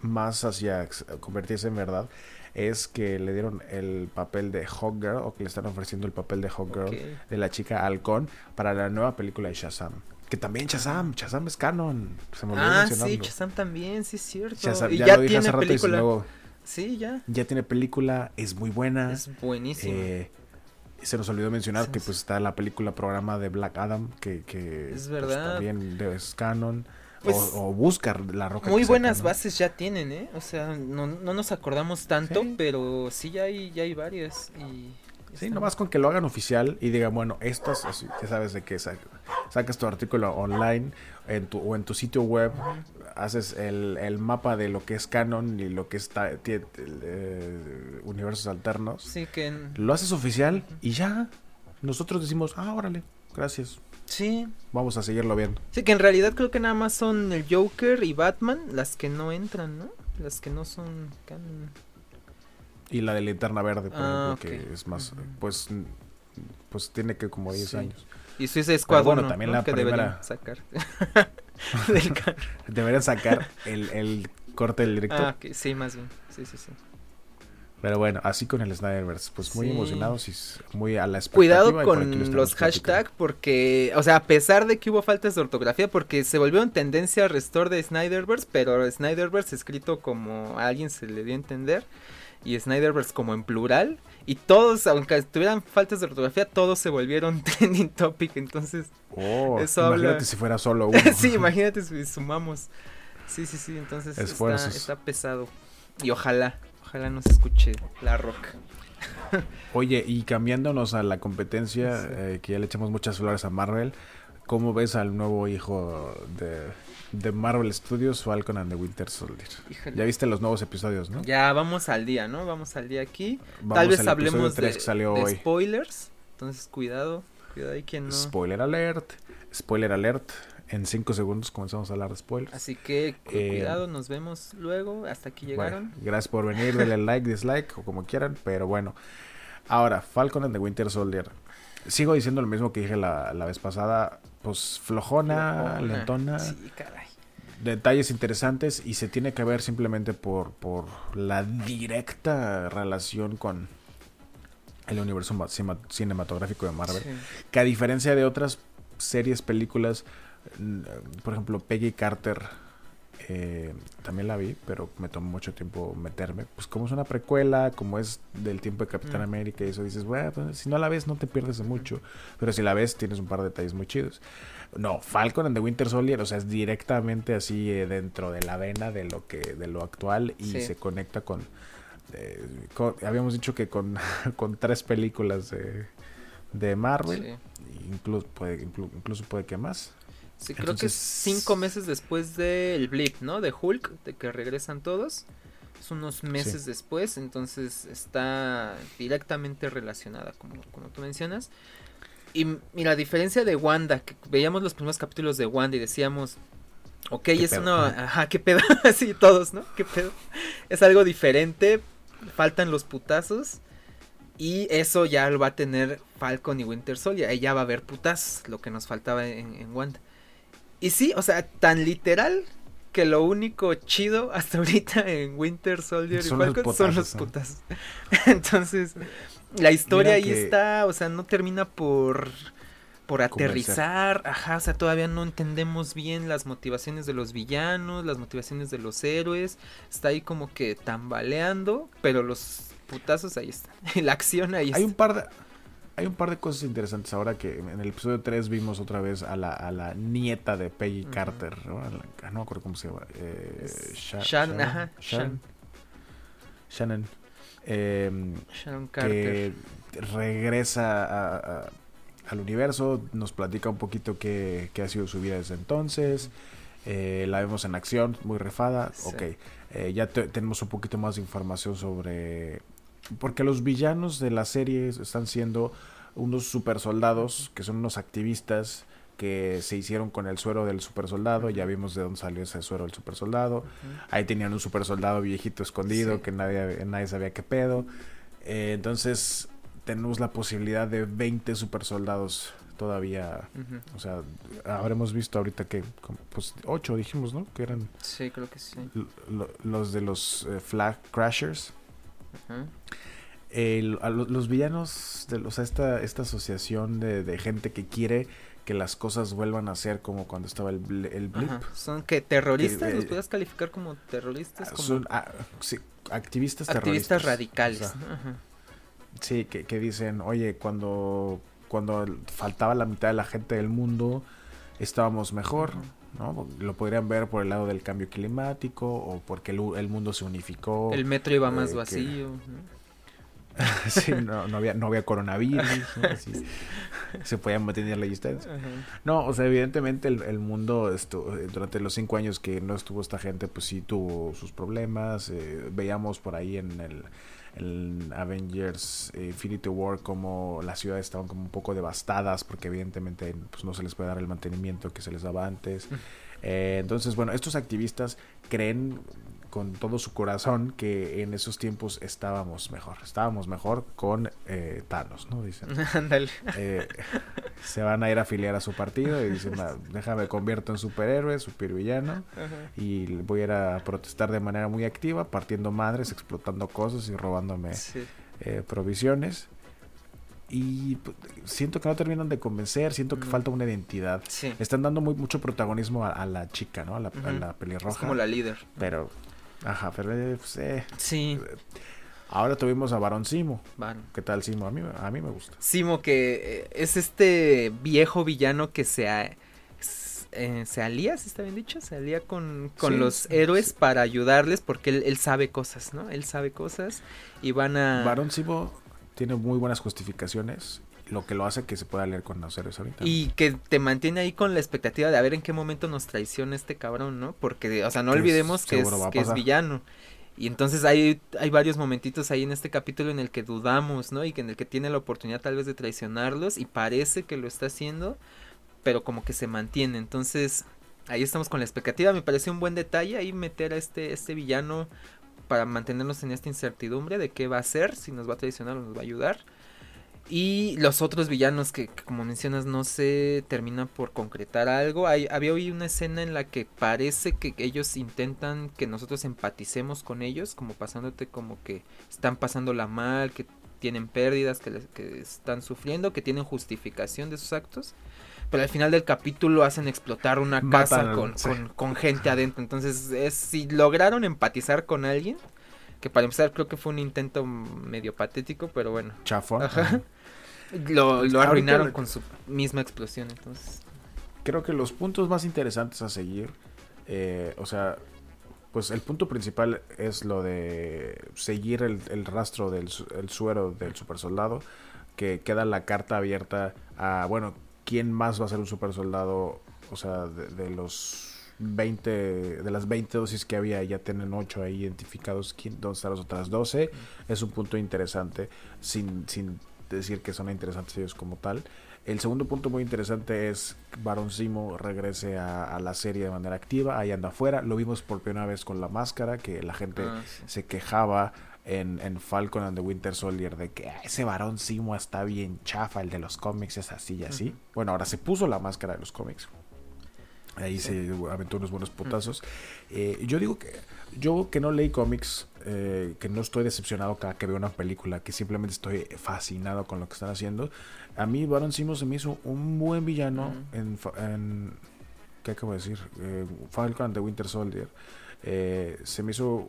más hacia convertirse en verdad es que le dieron el papel de Hawkgirl o que le están ofreciendo el papel de Hawkgirl Ok. de la chica halcón para la nueva película de Shazam. Que también Shazam, Shazam es canon. Se me olvidó Ah, sí. Shazam también, sí es cierto. Shazam, y ya, ya, lo dije hace rato y película. luego Sí, ya. ya tiene película, es muy buena. Es buenísimo. Eh, se nos olvidó mencionar que pues está la película programa de Black Adam que, que Es pues, también es canon Pues, o, o busca la roca Muy buenas bases ya tienen, ¿eh? O sea, no, no nos acordamos tanto, Sí. pero sí ya hay, ya hay varias. Y Sí, nomás con que lo hagan oficial y digan, bueno, estas, así, ya sabes de sa- sacas tu artículo online en tu, o en tu sitio web, haces el, el mapa de lo que es canon y lo que eh, universos alternos. Sí, que. Lo haces oficial y ya. Nosotros decimos, ah, órale, gracias. Sí. Vamos a seguirlo viendo. Sí, que en realidad creo que nada más son el Joker y Batman las que no entran, ¿no? Las que no son canon. Y la de linterna verde, por Ah, ejemplo, que es más, pues, pues tiene que como 10 Sí. años. Y Suicide Squad bueno, también ¿no? la que primera- sacar. Del. Deberían sacar el, el corte del director. Ah, sí, más bien. Sí, sí, sí. Pero bueno, así con el Snyderverse, pues muy Sí. emocionados y muy a la expectativa. Cuidado lo con los hashtags porque, o sea, a pesar de que hubo faltas de ortografía, porque se volvió en tendencia restore de Snyderverse, pero Snyderverse escrito como a alguien se le dio a entender y Snyderverse como en plural y todos, aunque tuvieran faltas de ortografía, todos se volvieron trending topic, entonces, Oh, Eso imagínate habla- si fuera solo uno. sí, imagínate si sumamos. Sí, sí, sí, entonces está, está pesado y ojalá, ojalá nos escuche la rock. Oye, y cambiándonos a la competencia, Sí. eh, que ya le echamos muchas flores a Marvel, ¿cómo ves al nuevo hijo de, de Marvel Studios, Falcon and the Winter Soldier? Híjole. Ya viste los nuevos episodios, ¿no? Ya vamos al día, ¿no? Vamos al día aquí. Vamos Tal vez hablemos de, que salió de hoy. spoilers. Entonces, cuidado. Cuidado ahí quien no. Spoiler alert, spoiler alert. En cinco segundos comenzamos a hablar de spoilers. Así que cu- Eh, cuidado, nos vemos luego. Hasta aquí llegaron. Bueno, gracias por venir, denle like, dislike o como quieran, pero bueno. Ahora, Falcon and the Winter Soldier. Sigo diciendo lo mismo que dije la, la vez pasada. Pues flojona, Flojona. lentona. Sí, caray. Detalles interesantes y se tiene que ver simplemente por, por la directa relación con el universo cinematográfico de Marvel. Sí. Que a diferencia de otras series, películas, por ejemplo, Peggy Carter, eh, también la vi, pero me tomó mucho tiempo meterme. Pues como es una precuela, como es del tiempo de Capitán Mm. América y eso, dices, bueno, pues, si no la ves no te pierdes de mucho. Pero si la ves tienes un par de detalles muy chidos. No, Falcon and the Winter Soldier, o sea, es directamente así eh, dentro de la vena de lo que de lo actual y Sí. se conecta con, eh, con- habíamos dicho que con, con tres películas de, de Marvel, Sí. incluso puede inclu- incluso puede que más. Sí, creo que es cinco meses después del blip, ¿no? De Hulk, de que regresan todos. Es unos meses después, entonces está directamente relacionada, como, como tú mencionas. Y mira, a diferencia de Wanda, que veíamos los primeros capítulos de Wanda y decíamos, ok, ¿Qué es pedo? una... Ajá, qué pedo, así todos, ¿no? ¿Qué pedo? Es algo diferente, faltan los putazos. Y eso ya lo va a tener Falcon y Winter Soldier. Ahí ya va a haber putazos, lo que nos faltaba en, en Wanda. Y sí, o sea, tan literal que lo único chido hasta ahorita en Winter Soldier Son y los Falcon son los putazos, ¿no? putazos. Entonces, la historia ahí está, o sea, no termina por por aterrizar, ajá, o sea, todavía no entendemos bien las motivaciones de los villanos, las motivaciones de los héroes, está ahí como que tambaleando, pero los putazos ahí están, la acción ahí está. Hay un par de hay un par de cosas interesantes ahora que en el episodio 3 vimos otra vez a la, a la nieta de Peggy Carter, ¿no? No me acuerdo cómo se llama. Eh, Shannon, ajá, Shannon. Shannon. Em, Shannon Carter. Que regresa al universo, nos platica un poquito qué, qué, ha sido su vida desde entonces. Eh, la vemos en acción, muy refada. Ok, eh, ya tenemos un poquito más de información sobre porque los villanos de la serie están siendo unos super soldados, que son unos activistas que se hicieron con el suero del super soldado, ya vimos de dónde salió ese suero del super soldado, ahí tenían un super soldado viejito escondido que nadie, nadie sabía qué pedo, eh, entonces tenemos la posibilidad de 20 super soldados todavía, o sea, habremos visto ahorita que, pues 8 dijimos, ¿no? Que eran... Sí, creo que sí. los de los eh, Flag Crashers los villanos, de, o sea, esta, esta asociación de, gente que quiere que las cosas vuelvan a ser como cuando estaba el, el blip. ¿Son que terroristas? ¿Los puedes calificar como terroristas? Como... Son ah, activistas Activistas radicales. sí, que, que dicen, oye, cuando, cuando faltaba la mitad de la gente del mundo, estábamos mejor. ¿No? Lo podrían ver por el lado del cambio climático o porque el, mundo se unificó. El metro iba más eh, vacío. sí, no, no, había, no había coronavirus, se podían mantener la distancia. No, o sea, evidentemente el, mundo esto, durante los cinco años que no estuvo esta gente, pues sí tuvo sus problemas. Eh, veíamos por ahí en el, Avengers Infinity War como las ciudades estaban como un poco devastadas porque evidentemente pues, no se les puede dar el mantenimiento que se les daba antes. Eh, entonces, bueno, estos activistas creen con todo su corazón que en esos tiempos estábamos mejor. Estábamos mejor con eh, Thanos, ¿no? Dicen. Eh, se van a ir a afiliar a su partido y dicen, déjame convierto en superhéroe, supervillano y voy a ir a protestar de manera muy activa, partiendo madres, explotando cosas y robándome eh, provisiones y pues, siento que no terminan de convencer, siento que falta una identidad. Están dando muy, mucho protagonismo a, la chica, ¿no? A la, pelirroja. Es como la líder. Pero Ajá, pero eh, pues, eh, Sí. Ahora tuvimos a Barón Simo. ¿Qué tal Simo? A mí, a mí me gusta. Simo, que eh, es este viejo villano que se, se alía, si está bien dicho, se alía con, con los héroes para ayudarles porque él, él, sabe cosas, ¿no? Él sabe cosas y van a... Barón Simo tiene muy buenas justificaciones lo que lo hace que se pueda leer con los héroes ahorita. Y que te mantiene ahí con la expectativa de a ver en qué momento nos traiciona este cabrón, ¿no? Porque, o sea, no olvidemos que, es, que es villano. Y entonces hay, hay varios momentitos ahí en este capítulo en el que dudamos, ¿no? Y que en el que tiene la oportunidad tal vez de traicionarlos y parece que lo está haciendo, pero como que se mantiene. Entonces, ahí estamos con la expectativa. Me parece un buen detalle ahí meter a este, este villano para mantenernos en esta incertidumbre de qué va a hacer, si nos va a traicionar o nos va a ayudar. Y los otros villanos que, como mencionas, no se terminan por concretar algo. Hay, había hoy una escena en la que parece que ellos intentan que nosotros empaticemos con ellos, como pasándote como que están pasándola mal, que tienen pérdidas, que, que están sufriendo, que tienen justificación de sus actos. Pero al final del capítulo hacen explotar una casa con, con, gente adentro. Entonces, es, si lograron empatizar con alguien, que para empezar creo que fue un intento medio patético, pero bueno. Chafón. Lo, lo arruinaron con su misma explosión, entonces. Creo que los puntos más interesantes a seguir, eh, o sea, pues el punto principal es lo de seguir el, rastro del suero del super soldado, que queda la carta abierta a, bueno, ¿quién más va a ser un super soldado? O sea, de los 20, de las 20 dosis que había, ya tienen 8 ahí identificados. ¿Quién, ¿Dónde están las otras 12? Es un punto interesante, sin, sin decir que son interesantes ellos como tal. El segundo punto muy interesante es Baron Simo regrese a, la serie de manera activa, ahí anda afuera. Lo vimos por primera vez con la máscara, que la gente ah, se quejaba en, en, Falcon and the Winter Soldier de que ah, ese Barón Simo está bien chafa, el de los cómics es así y así. Bueno, ahora se puso la máscara de los cómics. Ahí se aventó unos buenos potazos. Eh, yo digo que yo que no leí cómics, eh, que no estoy decepcionado cada que veo una película, que simplemente estoy fascinado con lo que están haciendo. A mí Baron Simo se me hizo un buen villano en, en, ¿Qué acabo de decir? Eh, Falcon and the Winter Soldier. se me hizo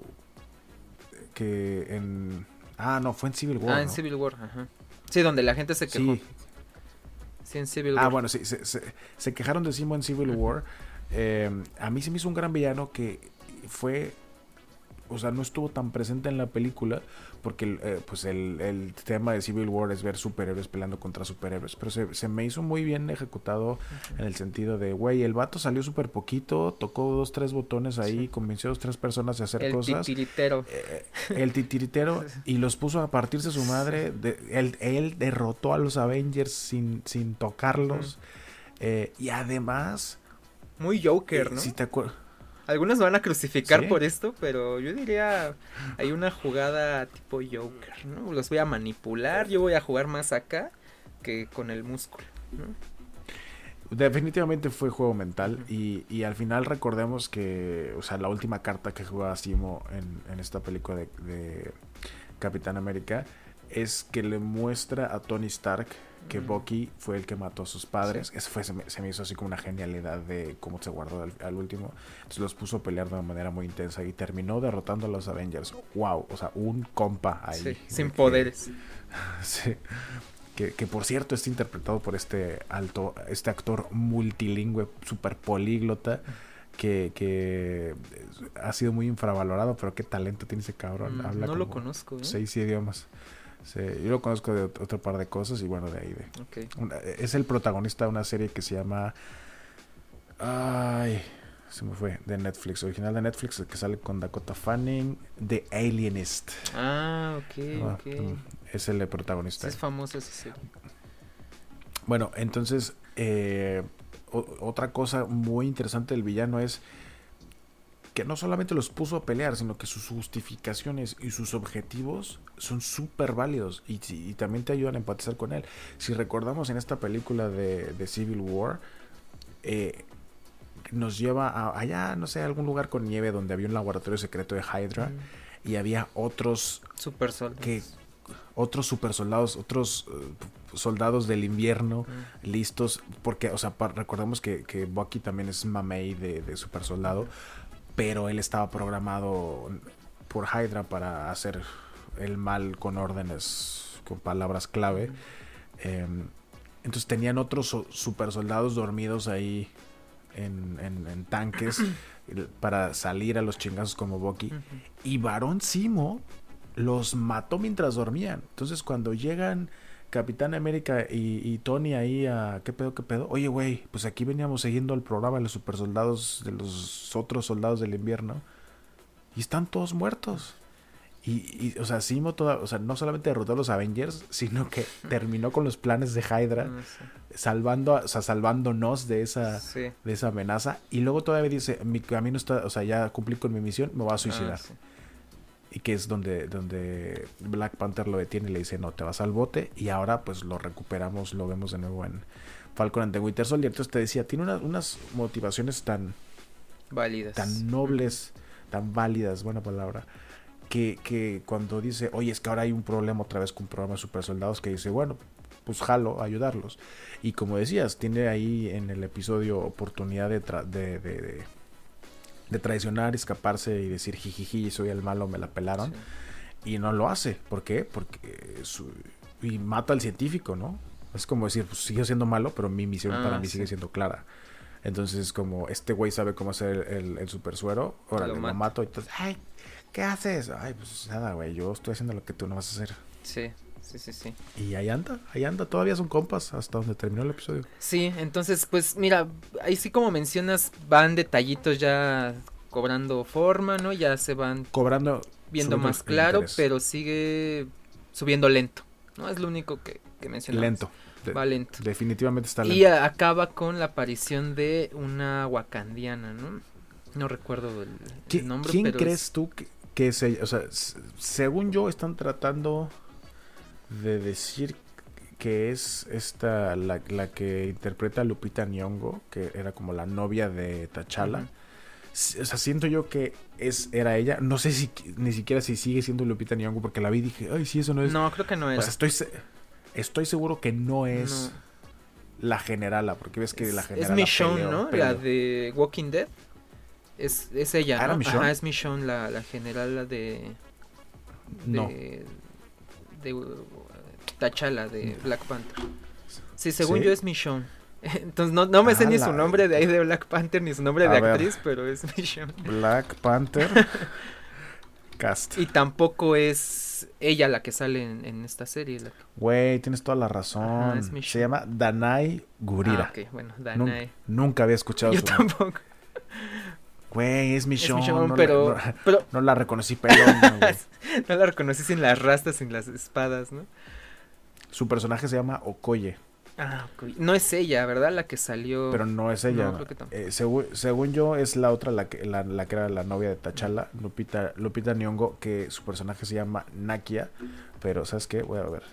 que en... Ah, no, fue en Civil War. Ah, en Civil War, ajá. Sí, donde la gente se quejó. Sí. Sí, en Civil Ah, War. bueno, sí, se, se- se quejaron de Simo en Civil War. Eh, a mí se me hizo un gran villano que fue, o sea, no estuvo tan presente en la película porque el, eh, pues el, el tema de Civil War es ver superhéroes peleando contra superhéroes, pero se, se me hizo muy bien ejecutado en el sentido de, güey, el vato salió súper poquito, tocó dos, tres botones ahí, Sí. convenció a dos, tres personas de hacer El cosas. titiritero. Eh, el titiritero y los puso a partirse su madre. De- él, él derrotó a los Avengers sin, sin tocarlos. Eh, y además, Muy Joker, ¿no? si te acuer- Algunos me van a crucificar Sí. por esto, pero yo diría hay una jugada tipo Joker, ¿no? Los voy a manipular, yo voy a jugar más acá que con el músculo, ¿no? definitivamente fue juego mental. Y, y al final recordemos que, o sea, la última carta que juega Simo en, en esta película de, de Capitán América es que le muestra a Tony Stark que. Bucky fue el que mató a sus padres. Eso fue, se, me, se me hizo así como una genialidad de cómo se guardó al, al último. Entonces los puso a pelear de una manera muy intensa y terminó derrotando a los Avengers. ¡Wow! O sea, un compa ahí. Sí, sin que- poderes. Sí. Que, que por cierto está interpretado por este alto, este actor multilingüe, super políglota, que, que ha sido muy infravalorado, pero qué talento tiene ese cabrón. Mm, Habla no lo como conozco, ¿eh? Seis idiomas. Sí, yo lo conozco de ot- otro par de cosas y bueno, de ahí. De, Ok. una- es el protagonista de una serie que se llama... Ay, se me fue. De Netflix, original de Netflix, que sale con Dakota Fanning, The Alienist. Ah, ok, Ah, ok. mm, Es el protagonista. es famoso ese serie. Bueno, entonces, eh, o- otra cosa muy interesante del villano es que no solamente los puso a pelear, sino que sus justificaciones y sus objetivos son súper válidos y, también te ayudan a empatizar con él. Si recordamos en esta película de, de Civil War, eh, nos lleva a allá, no sé, a algún lugar con nieve donde había un laboratorio secreto de Hydra Mm, y había otros Super Sol. que otros super soldados, otros eh, soldados del invierno Mm, listos, porque, o sea, recordemos que, que Bucky también es mamey de, de super soldado, pero él estaba programado por Hydra para hacer el mal con órdenes, con palabras clave. Em, entonces tenían otros super soldados dormidos ahí en, en- en tanques para salir a los chingazos como Bucky. Y Barón Simo los mató mientras dormían. Entonces cuando llegan Capitán América y, y Tony ahí a... ¿Qué pedo, qué pedo? Oye, güey, pues aquí veníamos siguiendo el programa de los super soldados, de los otros soldados del invierno. Y están todos muertos. Y, y, o sea, Simo toda, o sea, no solamente derrotó a los Avengers, sino que terminó con los planes de Hydra, Ah, salvando, o sea, salvándonos de esa, Sí. de esa amenaza. Y luego todavía dice, mi camino está, o sea, ya cumplí con mi misión, me voy a suicidar. Ah, sí. Y que es donde, donde Black Panther lo detiene y le dice, no, te vas al bote. Y ahora pues lo recuperamos, lo vemos de nuevo en Falcon and the Winter Soldier. Entonces te decía, tiene una- unas motivaciones tan, Válidas. tan nobles, tan válidas, buena palabra. Que, que cuando dice, oye, es que ahora hay un problema otra vez con un programa de super soldados, que dice, bueno, pues jalo a ayudarlos. Y como decías, tiene ahí en el episodio oportunidad de, tra- de, de, de- de traicionar, escaparse y decir, jijiji, soy el malo, me la pelaron. Sí. Y no lo hace. ¿Por qué? Porque su- y mata al científico, ¿no? Es como decir, pues sigue siendo malo, pero mi misión Ah, para mí sí. sigue siendo clara. Entonces es como, este güey sabe cómo hacer el, el, el super suero, órale, lo lo, mato. Y entonces, ay, ¿qué haces? Ay, pues nada, güey, yo estoy haciendo lo que tú no vas a hacer. Sí, sí, sí, sí. Y ahí anda, ahí anda, todavía son compas hasta donde terminó el episodio. Sí, entonces, pues mira, ahí sí como mencionas, van detallitos ya cobrando forma, ¿no? Ya se van Cobrando. viendo más claro, interés. pero sigue subiendo lento, ¿no? Es lo único que, que mencionamos. Lento. De- Va lento. definitivamente está lento. Y a- acaba con la aparición de una wakandiana, ¿no? No recuerdo el, el ¿Qui- nombre, ¿Quién pero crees es- tú que, que se, o sea, según yo están tratando de decir que es esta la, la que interpreta a Lupita Nyong'o, que era como la novia de T'Challa. O sea, siento yo que es era ella. No sé si ni siquiera si sigue siendo Lupita Nyong'o porque la vi y dije, "Ay, sí, eso no es." No, creo que no era. o sea, estoy estoy seguro que no es No. la generala, porque ves que es, la es generala Michonne, peleó, ¿no? La de Walking Dead. Es, es ella, ¿Ah, ¿no? Michonne? Ajá, es Michonne, la, la general la de, No. de, de, T'Challa de Black Panther. Sí, según yo es Michonne. Entonces no, no me sé ni su nombre de ahí de Black Panther ni su nombre de actriz, pero es Michonne. Black Panther. Cast. Y tampoco es ella la que sale en, esta serie. Güey, tienes toda la razón. Se llama Danai Gurira. Ah, bueno, Danai. Nunca, había escuchado yo tampoco. Güey, es Michonne. no pero, la, pero... no la reconocí pero no la reconocí sin las rastas, sin las espadas, ¿no? Su personaje se llama Okoye. Ah, no es ella, ¿verdad? La que salió. Pero no es ella. Eh, según, yo, es la otra, la que, la, que era la novia de Tachala, Lupita, Lupita Nyong'o, que su personaje se llama Nakia. Pero, ¿sabes qué? Voy a ver.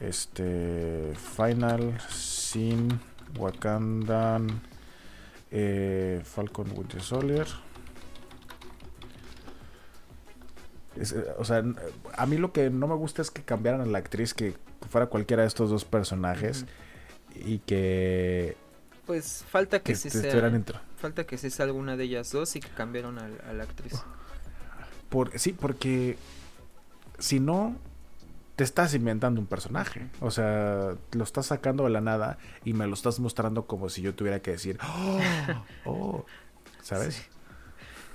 Este. Final Sin Wakandan. Eh, Falcon Winter Soldier. Eh, o sea, a mí lo que no me gusta es que cambiaran a la actriz, que fuera cualquiera de estos dos personajes y que pues falta que, sí sea falta que sí sea alguna de ellas dos y que cambiaron a, la actriz. Por sí porque si no te estás inventando un personaje. O sea lo estás sacando de la nada y me lo estás mostrando como si yo tuviera que decir oh, oh sabes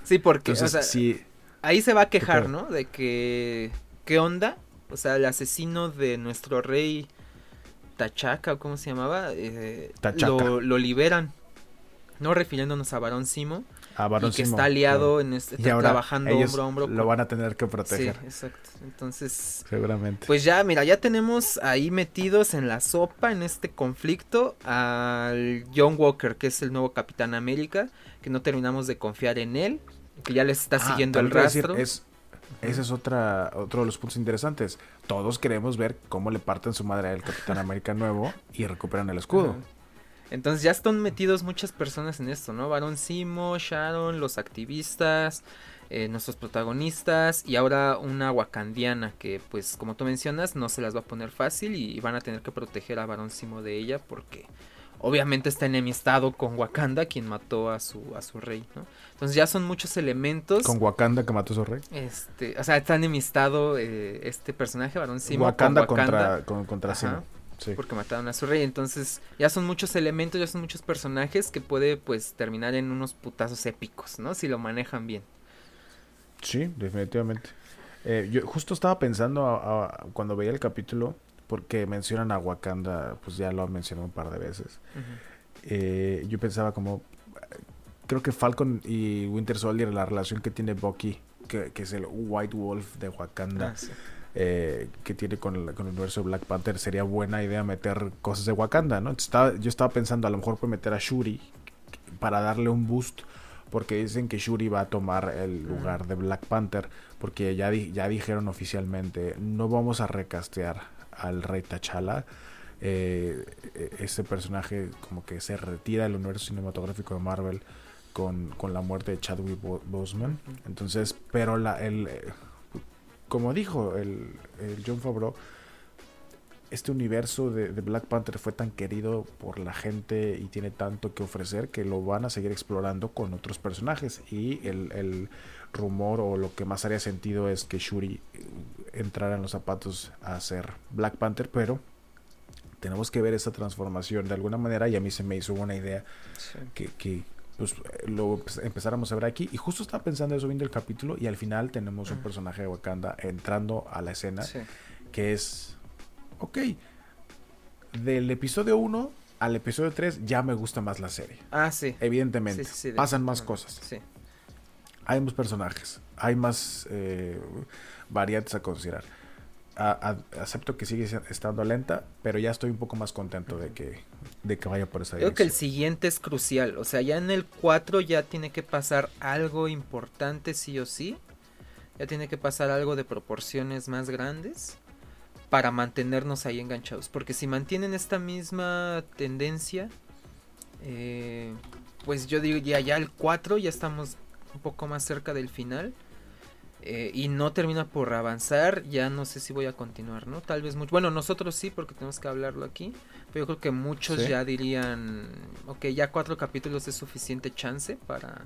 sí, porque ahí se va a quejar no de que qué onda o sea el asesino de nuestro rey Tachaca, o cómo se llamaba, eh, lo, lo, liberan, ¿no? Refiriéndonos a Barón Simo. A Barón y que está aliado, en este, trabajando hombro a hombro. Lo van a tener que proteger. Sí, exacto. Entonces. Seguramente. Pues ya, mira, ya tenemos ahí metidos en la sopa, en este conflicto, al John Walker, que es el nuevo Capitán América, que no terminamos de confiar en él, que ya les está ah, siguiendo el rastro. es ese es otra, otro de los puntos interesantes. Todos queremos ver cómo le parten su madre al Capitán América nuevo y recuperan el escudo. Entonces ya están metidos muchas personas en esto, ¿no? Baron Simo, Sharon, los activistas, eh, nuestros protagonistas y ahora una wakandiana que pues como tú mencionas no se las va a poner fácil y van a tener que proteger a Baron Simo de ella porque obviamente está enemistado con Wakanda, quien mató a su, a su rey, ¿no? Entonces ya son muchos elementos. ¿Con Wakanda que mató a su rey? Este, o sea, está enemistado eh, este personaje, Barón Simo. Wakanda, contra, contra Simo. Sí. Porque mataron a su rey. Entonces, ya son muchos elementos, ya son muchos personajes que puede, pues, terminar en unos putazos épicos, ¿no? Si lo manejan bien. Sí, definitivamente. Eh, yo justo estaba pensando cuando veía el capítulo, porque mencionan a Wakanda, pues ya lo han mencionado un par de veces. Eh, yo pensaba como, creo que Falcon y Winter Soldier, la relación que tiene Bucky, que, es el White Wolf de Wakanda, ah, eh, que tiene con el, con el, universo de Black Panther, sería buena idea meter cosas de Wakanda, ¿no? Estaba, yo estaba pensando, a lo mejor puede meter a Shuri para darle un boost porque dicen que Shuri va a tomar el lugar de Black Panther, porque ya, ya dijeron oficialmente, no vamos a recastear al rey T'Challa. Eh, ese personaje como que se retira del universo cinematográfico de Marvel con, la muerte de Chadwick Boseman. Entonces, pero la, el, eh, como dijo el, John Favreau, este universo de, Black Panther fue tan querido por la gente y tiene tanto que ofrecer que lo van a seguir explorando con otros personajes. Y el, el rumor o lo que más haría sentido es que Shuri entrar en los zapatos a ser Black Panther, pero tenemos que ver esa transformación de alguna manera y a mí se me hizo buena idea que, pues, lo pues, empezáramos a ver aquí y justo estaba pensando eso viendo el capítulo y al final tenemos un personaje de Wakanda entrando a la escena que es, ok, del episodio 1 al episodio 3 ya me gusta más la serie. Ah, sí. Evidentemente. pasan más cosas. Hay más personajes. Hay más eh, variantes a considerar. acepto que sigue estando lenta, pero ya estoy un poco más contento de que, de que vaya por esa dirección. Creo que el siguiente es crucial. O sea, ya en el 4 ya tiene que pasar algo importante sí o sí. Ya tiene que pasar algo de proporciones más grandes para mantenernos ahí enganchados. Porque si mantienen esta misma tendencia, eh, pues yo digo ya, ya el 4 ya estamos un poco más cerca del final. Eh, y no termina por avanzar, ya no sé si voy a continuar, ¿no? Tal vez mucho. Bueno, nosotros sí, porque tenemos que hablarlo aquí. Pero yo creo que muchos ya dirían, ok, ya cuatro capítulos es suficiente chance para,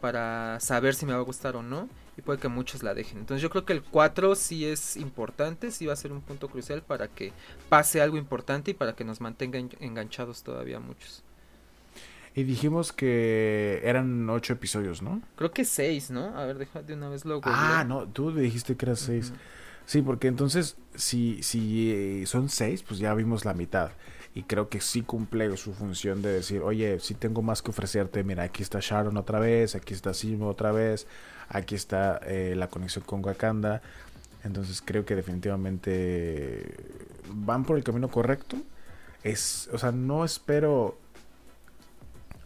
para saber si me va a gustar o no y puede que muchos la dejen. Entonces yo creo que el 4 sí es importante, sí va a ser un punto crucial para que pase algo importante y para que nos mantenga enganchados todavía muchos. Y dijimos que eran ocho episodios, ¿no? Creo que seis, ¿no? A ver, deja de una vez luego. Ah, no, tú dijiste que eran seis. Sí, porque entonces, si, si eh, son seis, pues ya vimos la mitad. Y creo que sí cumple su función de decir, oye, sí tengo más que ofrecerte. Mira, aquí está Sharon otra vez, aquí está Simo otra vez, aquí está eh, la conexión con Wakanda. Entonces creo que definitivamente van por el camino correcto. Es, o sea, no espero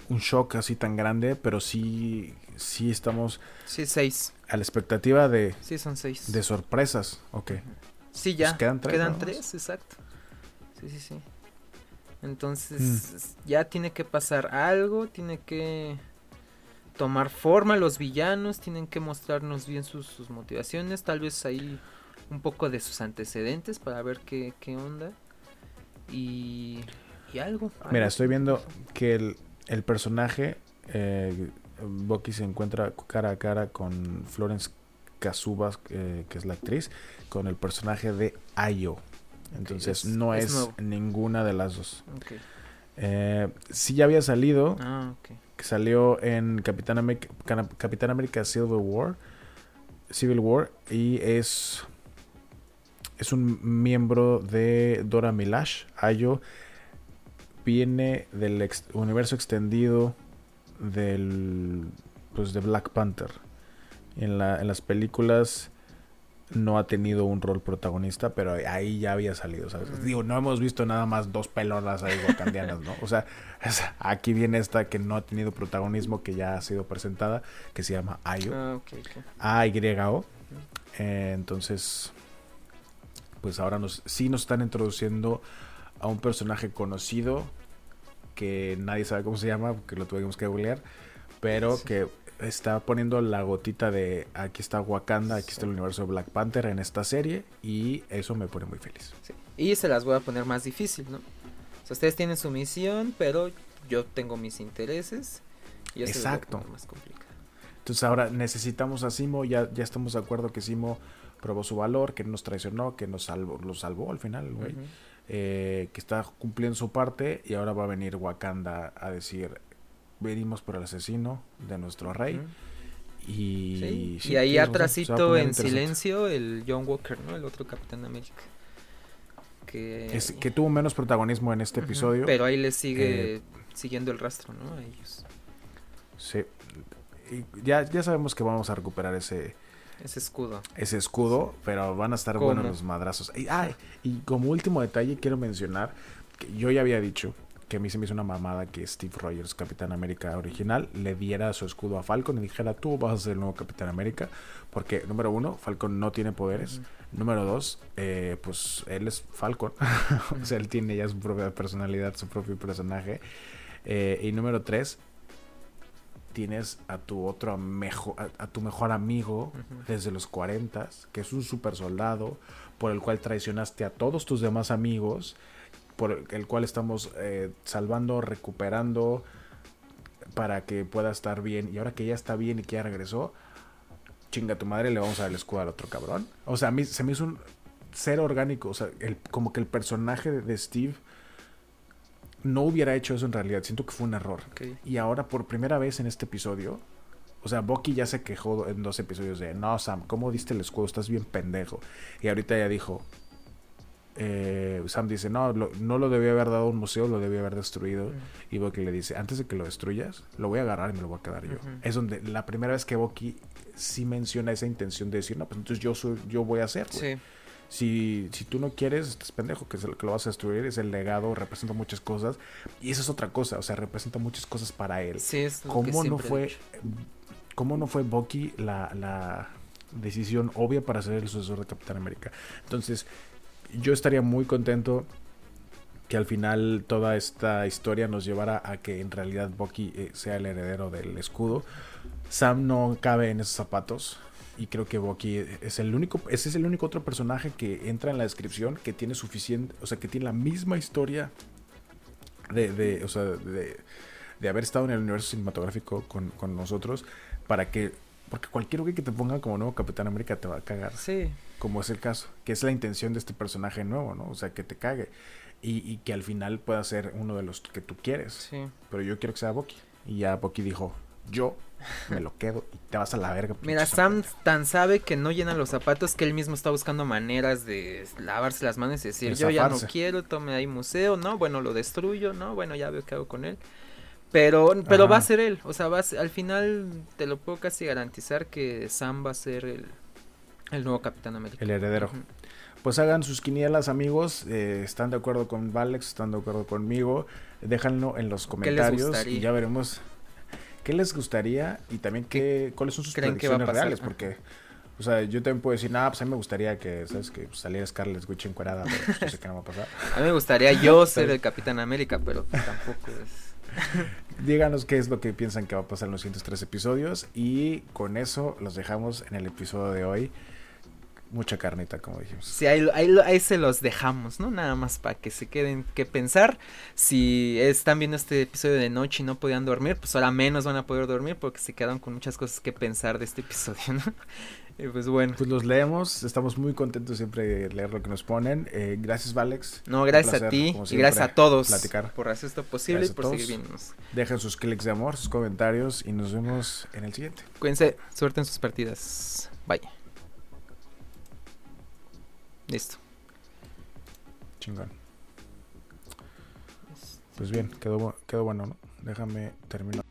un shock así tan grande, pero sí, sí estamos. Sí, seis. A la expectativa de. Sí, son seis. De sorpresas, ok. Sí, ya. Pues quedan tres. Quedan tres, exacto. Sí, sí, sí. Entonces, mm. ya tiene que pasar algo, tiene que tomar forma los villanos, tienen que mostrarnos bien sus, sus motivaciones, tal vez ahí un poco de sus antecedentes para ver qué, qué onda. Y, y algo. Mira, estoy viendo que el, el personaje, eh, Bucky se encuentra cara a cara con Florence Kazubas, eh, que es la actriz, con el personaje de Ayo. Entonces no es, ninguna de las dos. Eh, sí ya había salido. Ah, que salió en Capitán América, Capitán América Civil War. Civil War. Y es. Es un miembro de Dora Milash. Ayo viene del universo extendido del pues de Black Panther. En, la, en las películas no ha tenido un rol protagonista, pero ahí ya había salido, ¿sabes? Digo, no hemos visto nada más dos pelonas ahí wakandianas, ¿no? O sea, aquí viene esta que no ha tenido protagonismo, que ya ha sido presentada, que se llama Ayo. Ah, A-Y-O. Eh, entonces, pues ahora nos, sí nos están introduciendo a un personaje conocido que nadie sabe cómo se llama, porque lo tuvimos que googlear, pero que está poniendo la gotita de aquí está Wakanda, aquí está el universo de Black Panther en esta serie y eso me pone muy feliz. Y se las voy a poner más difícil, ¿no? O sea, ustedes tienen su misión, pero yo tengo mis intereses y eso Exacto. Es más complicado. Entonces ahora necesitamos a Simo, ya, ya estamos de acuerdo que Simo probó su valor, que nos traicionó, que nos salvó, lo salvó al final, güey. Eh, que está cumpliendo su parte y ahora va a venir Wakanda a decir, venimos por el asesino de nuestro rey. Y, y ahí atrásito en silencio el John Walker, ¿no? El otro Capitán América. Que, que tuvo menos protagonismo en este episodio. Pero ahí le sigue eh, siguiendo el rastro, ¿no? A ellos. Sí. Y ya, ya sabemos que vamos a recuperar ese, ese escudo. Ese escudo, pero van a estar buenos los madrazos. Y, y como último detalle quiero mencionar que yo ya había dicho que a mí se me hizo una mamada que Steve Rogers, Capitán América original, le diera su escudo a Falcon y dijera, tú vas a ser el nuevo Capitán América. Porque, número uno, Falcon no tiene poderes. Número dos, eh, pues él es Falcon. o sea, él tiene ya su propia personalidad, su propio personaje. Eh, y número tres, tienes a tu otro mejor, a, tu mejor amigo desde los 40, que es un super soldado, por el cual traicionaste a todos tus demás amigos, por el cual estamos eh, salvando, recuperando para que pueda estar bien. Y ahora que ya está bien y que ya regresó, chinga tu madre, le vamos a dar el escudo al otro cabrón. O sea, a mí se me hizo un ser orgánico, o sea, el, como que el personaje de Steve no hubiera hecho eso en realidad. Siento que fue un error. Y ahora, por primera vez en este episodio, o sea, Bucky ya se quejó en dos episodios de, no, Sam, ¿cómo diste el escudo? Estás bien pendejo. Y ahorita ya dijo, eh, Sam dice, no, no lo debía haber dado a un museo, lo debía haber destruido. Y Bucky le dice, antes de que lo destruyas, lo voy a agarrar y me lo voy a quedar yo. Es donde la primera vez que Bucky sí menciona esa intención de decir, no, pues entonces yo, soy, yo voy a hacer. Sí. Si, si tú no quieres, estás pendejo, que, es el, que lo vas a destruir, es el legado, representa muchas cosas. Y eso es otra cosa, o sea, representa muchas cosas para él. Sí, es ¿Cómo no fue, ¿Cómo no fue Bucky la, la decisión obvia para ser el sucesor de Capitán América? Entonces, yo estaría muy contento que al final toda esta historia nos llevara a que en realidad Bucky eh, sea el heredero del escudo. Sam no cabe en esos zapatos. Y creo que Bucky es el único, ese es el único otro personaje que entra en la descripción que tiene suficiente, o sea, que tiene la misma historia de, de o sea, de, de haber estado en el universo cinematográfico con, con, nosotros, para que porque cualquier que te ponga como nuevo Capitán América te va a cagar. Sí. Como es el caso. Que es la intención de este personaje nuevo, ¿no? O sea, que te cague. Y, y que al final pueda ser uno de los que tú quieres. Sí. Pero yo quiero que sea Bucky. Y ya Bucky dijo, yo me lo quedo y te vas a la verga. Mira, Sam zapato". tan sabe que no llena los zapatos que él mismo está buscando maneras de lavarse las manos y decir, De yo ya no quiero, tome ahí museo, ¿no? Bueno, lo destruyo, ¿no? Bueno, ya veo qué hago con él. Pero, pero Ajá. va a ser él, o sea, va a ser- al final te lo puedo casi garantizar que Sam va a ser el, el nuevo Capitán América. El heredero. Pues hagan sus quinielas, amigos. eh, ¿Están de acuerdo con Valex? ¿Están de acuerdo conmigo? Déjanlo en los ¿Qué les comentarios y ya veremos qué les gustaría y también qué, cuáles son sus predicciones reales. Porque, o sea, yo también puedo decir, nada, pues a mí me gustaría que, ¿sabes? Que pues, saliera Scarlett Witch encuerada, pero pues, yo sé que no va a pasar. A mí me gustaría yo ser el Capitán América, pero tampoco es... Díganos qué es lo que piensan que va a pasar en los siguientes tres episodios y con eso los dejamos en el episodio de hoy. Mucha carnita, como dijimos. Sí, ahí, ahí, ahí se los dejamos, ¿no? Nada más para que se queden que pensar. Si están viendo este episodio de noche y no podían dormir, pues ahora menos van a poder dormir porque se quedaron con muchas cosas que pensar de este episodio, ¿no? Y pues bueno. Pues los leemos, estamos muy contentos siempre de leer lo que nos ponen. Eh, gracias, Valex. No, gracias a ti y gracias a todos platicar. por hacer esto posible Gracias y por seguir viéndonos. Dejen sus clics de amor, sus comentarios y nos vemos en el siguiente. Cuídense, suerte en sus partidas. Bye. Listo. Chingón. Pues bien, quedó, quedó bueno, ¿no? Déjame terminar.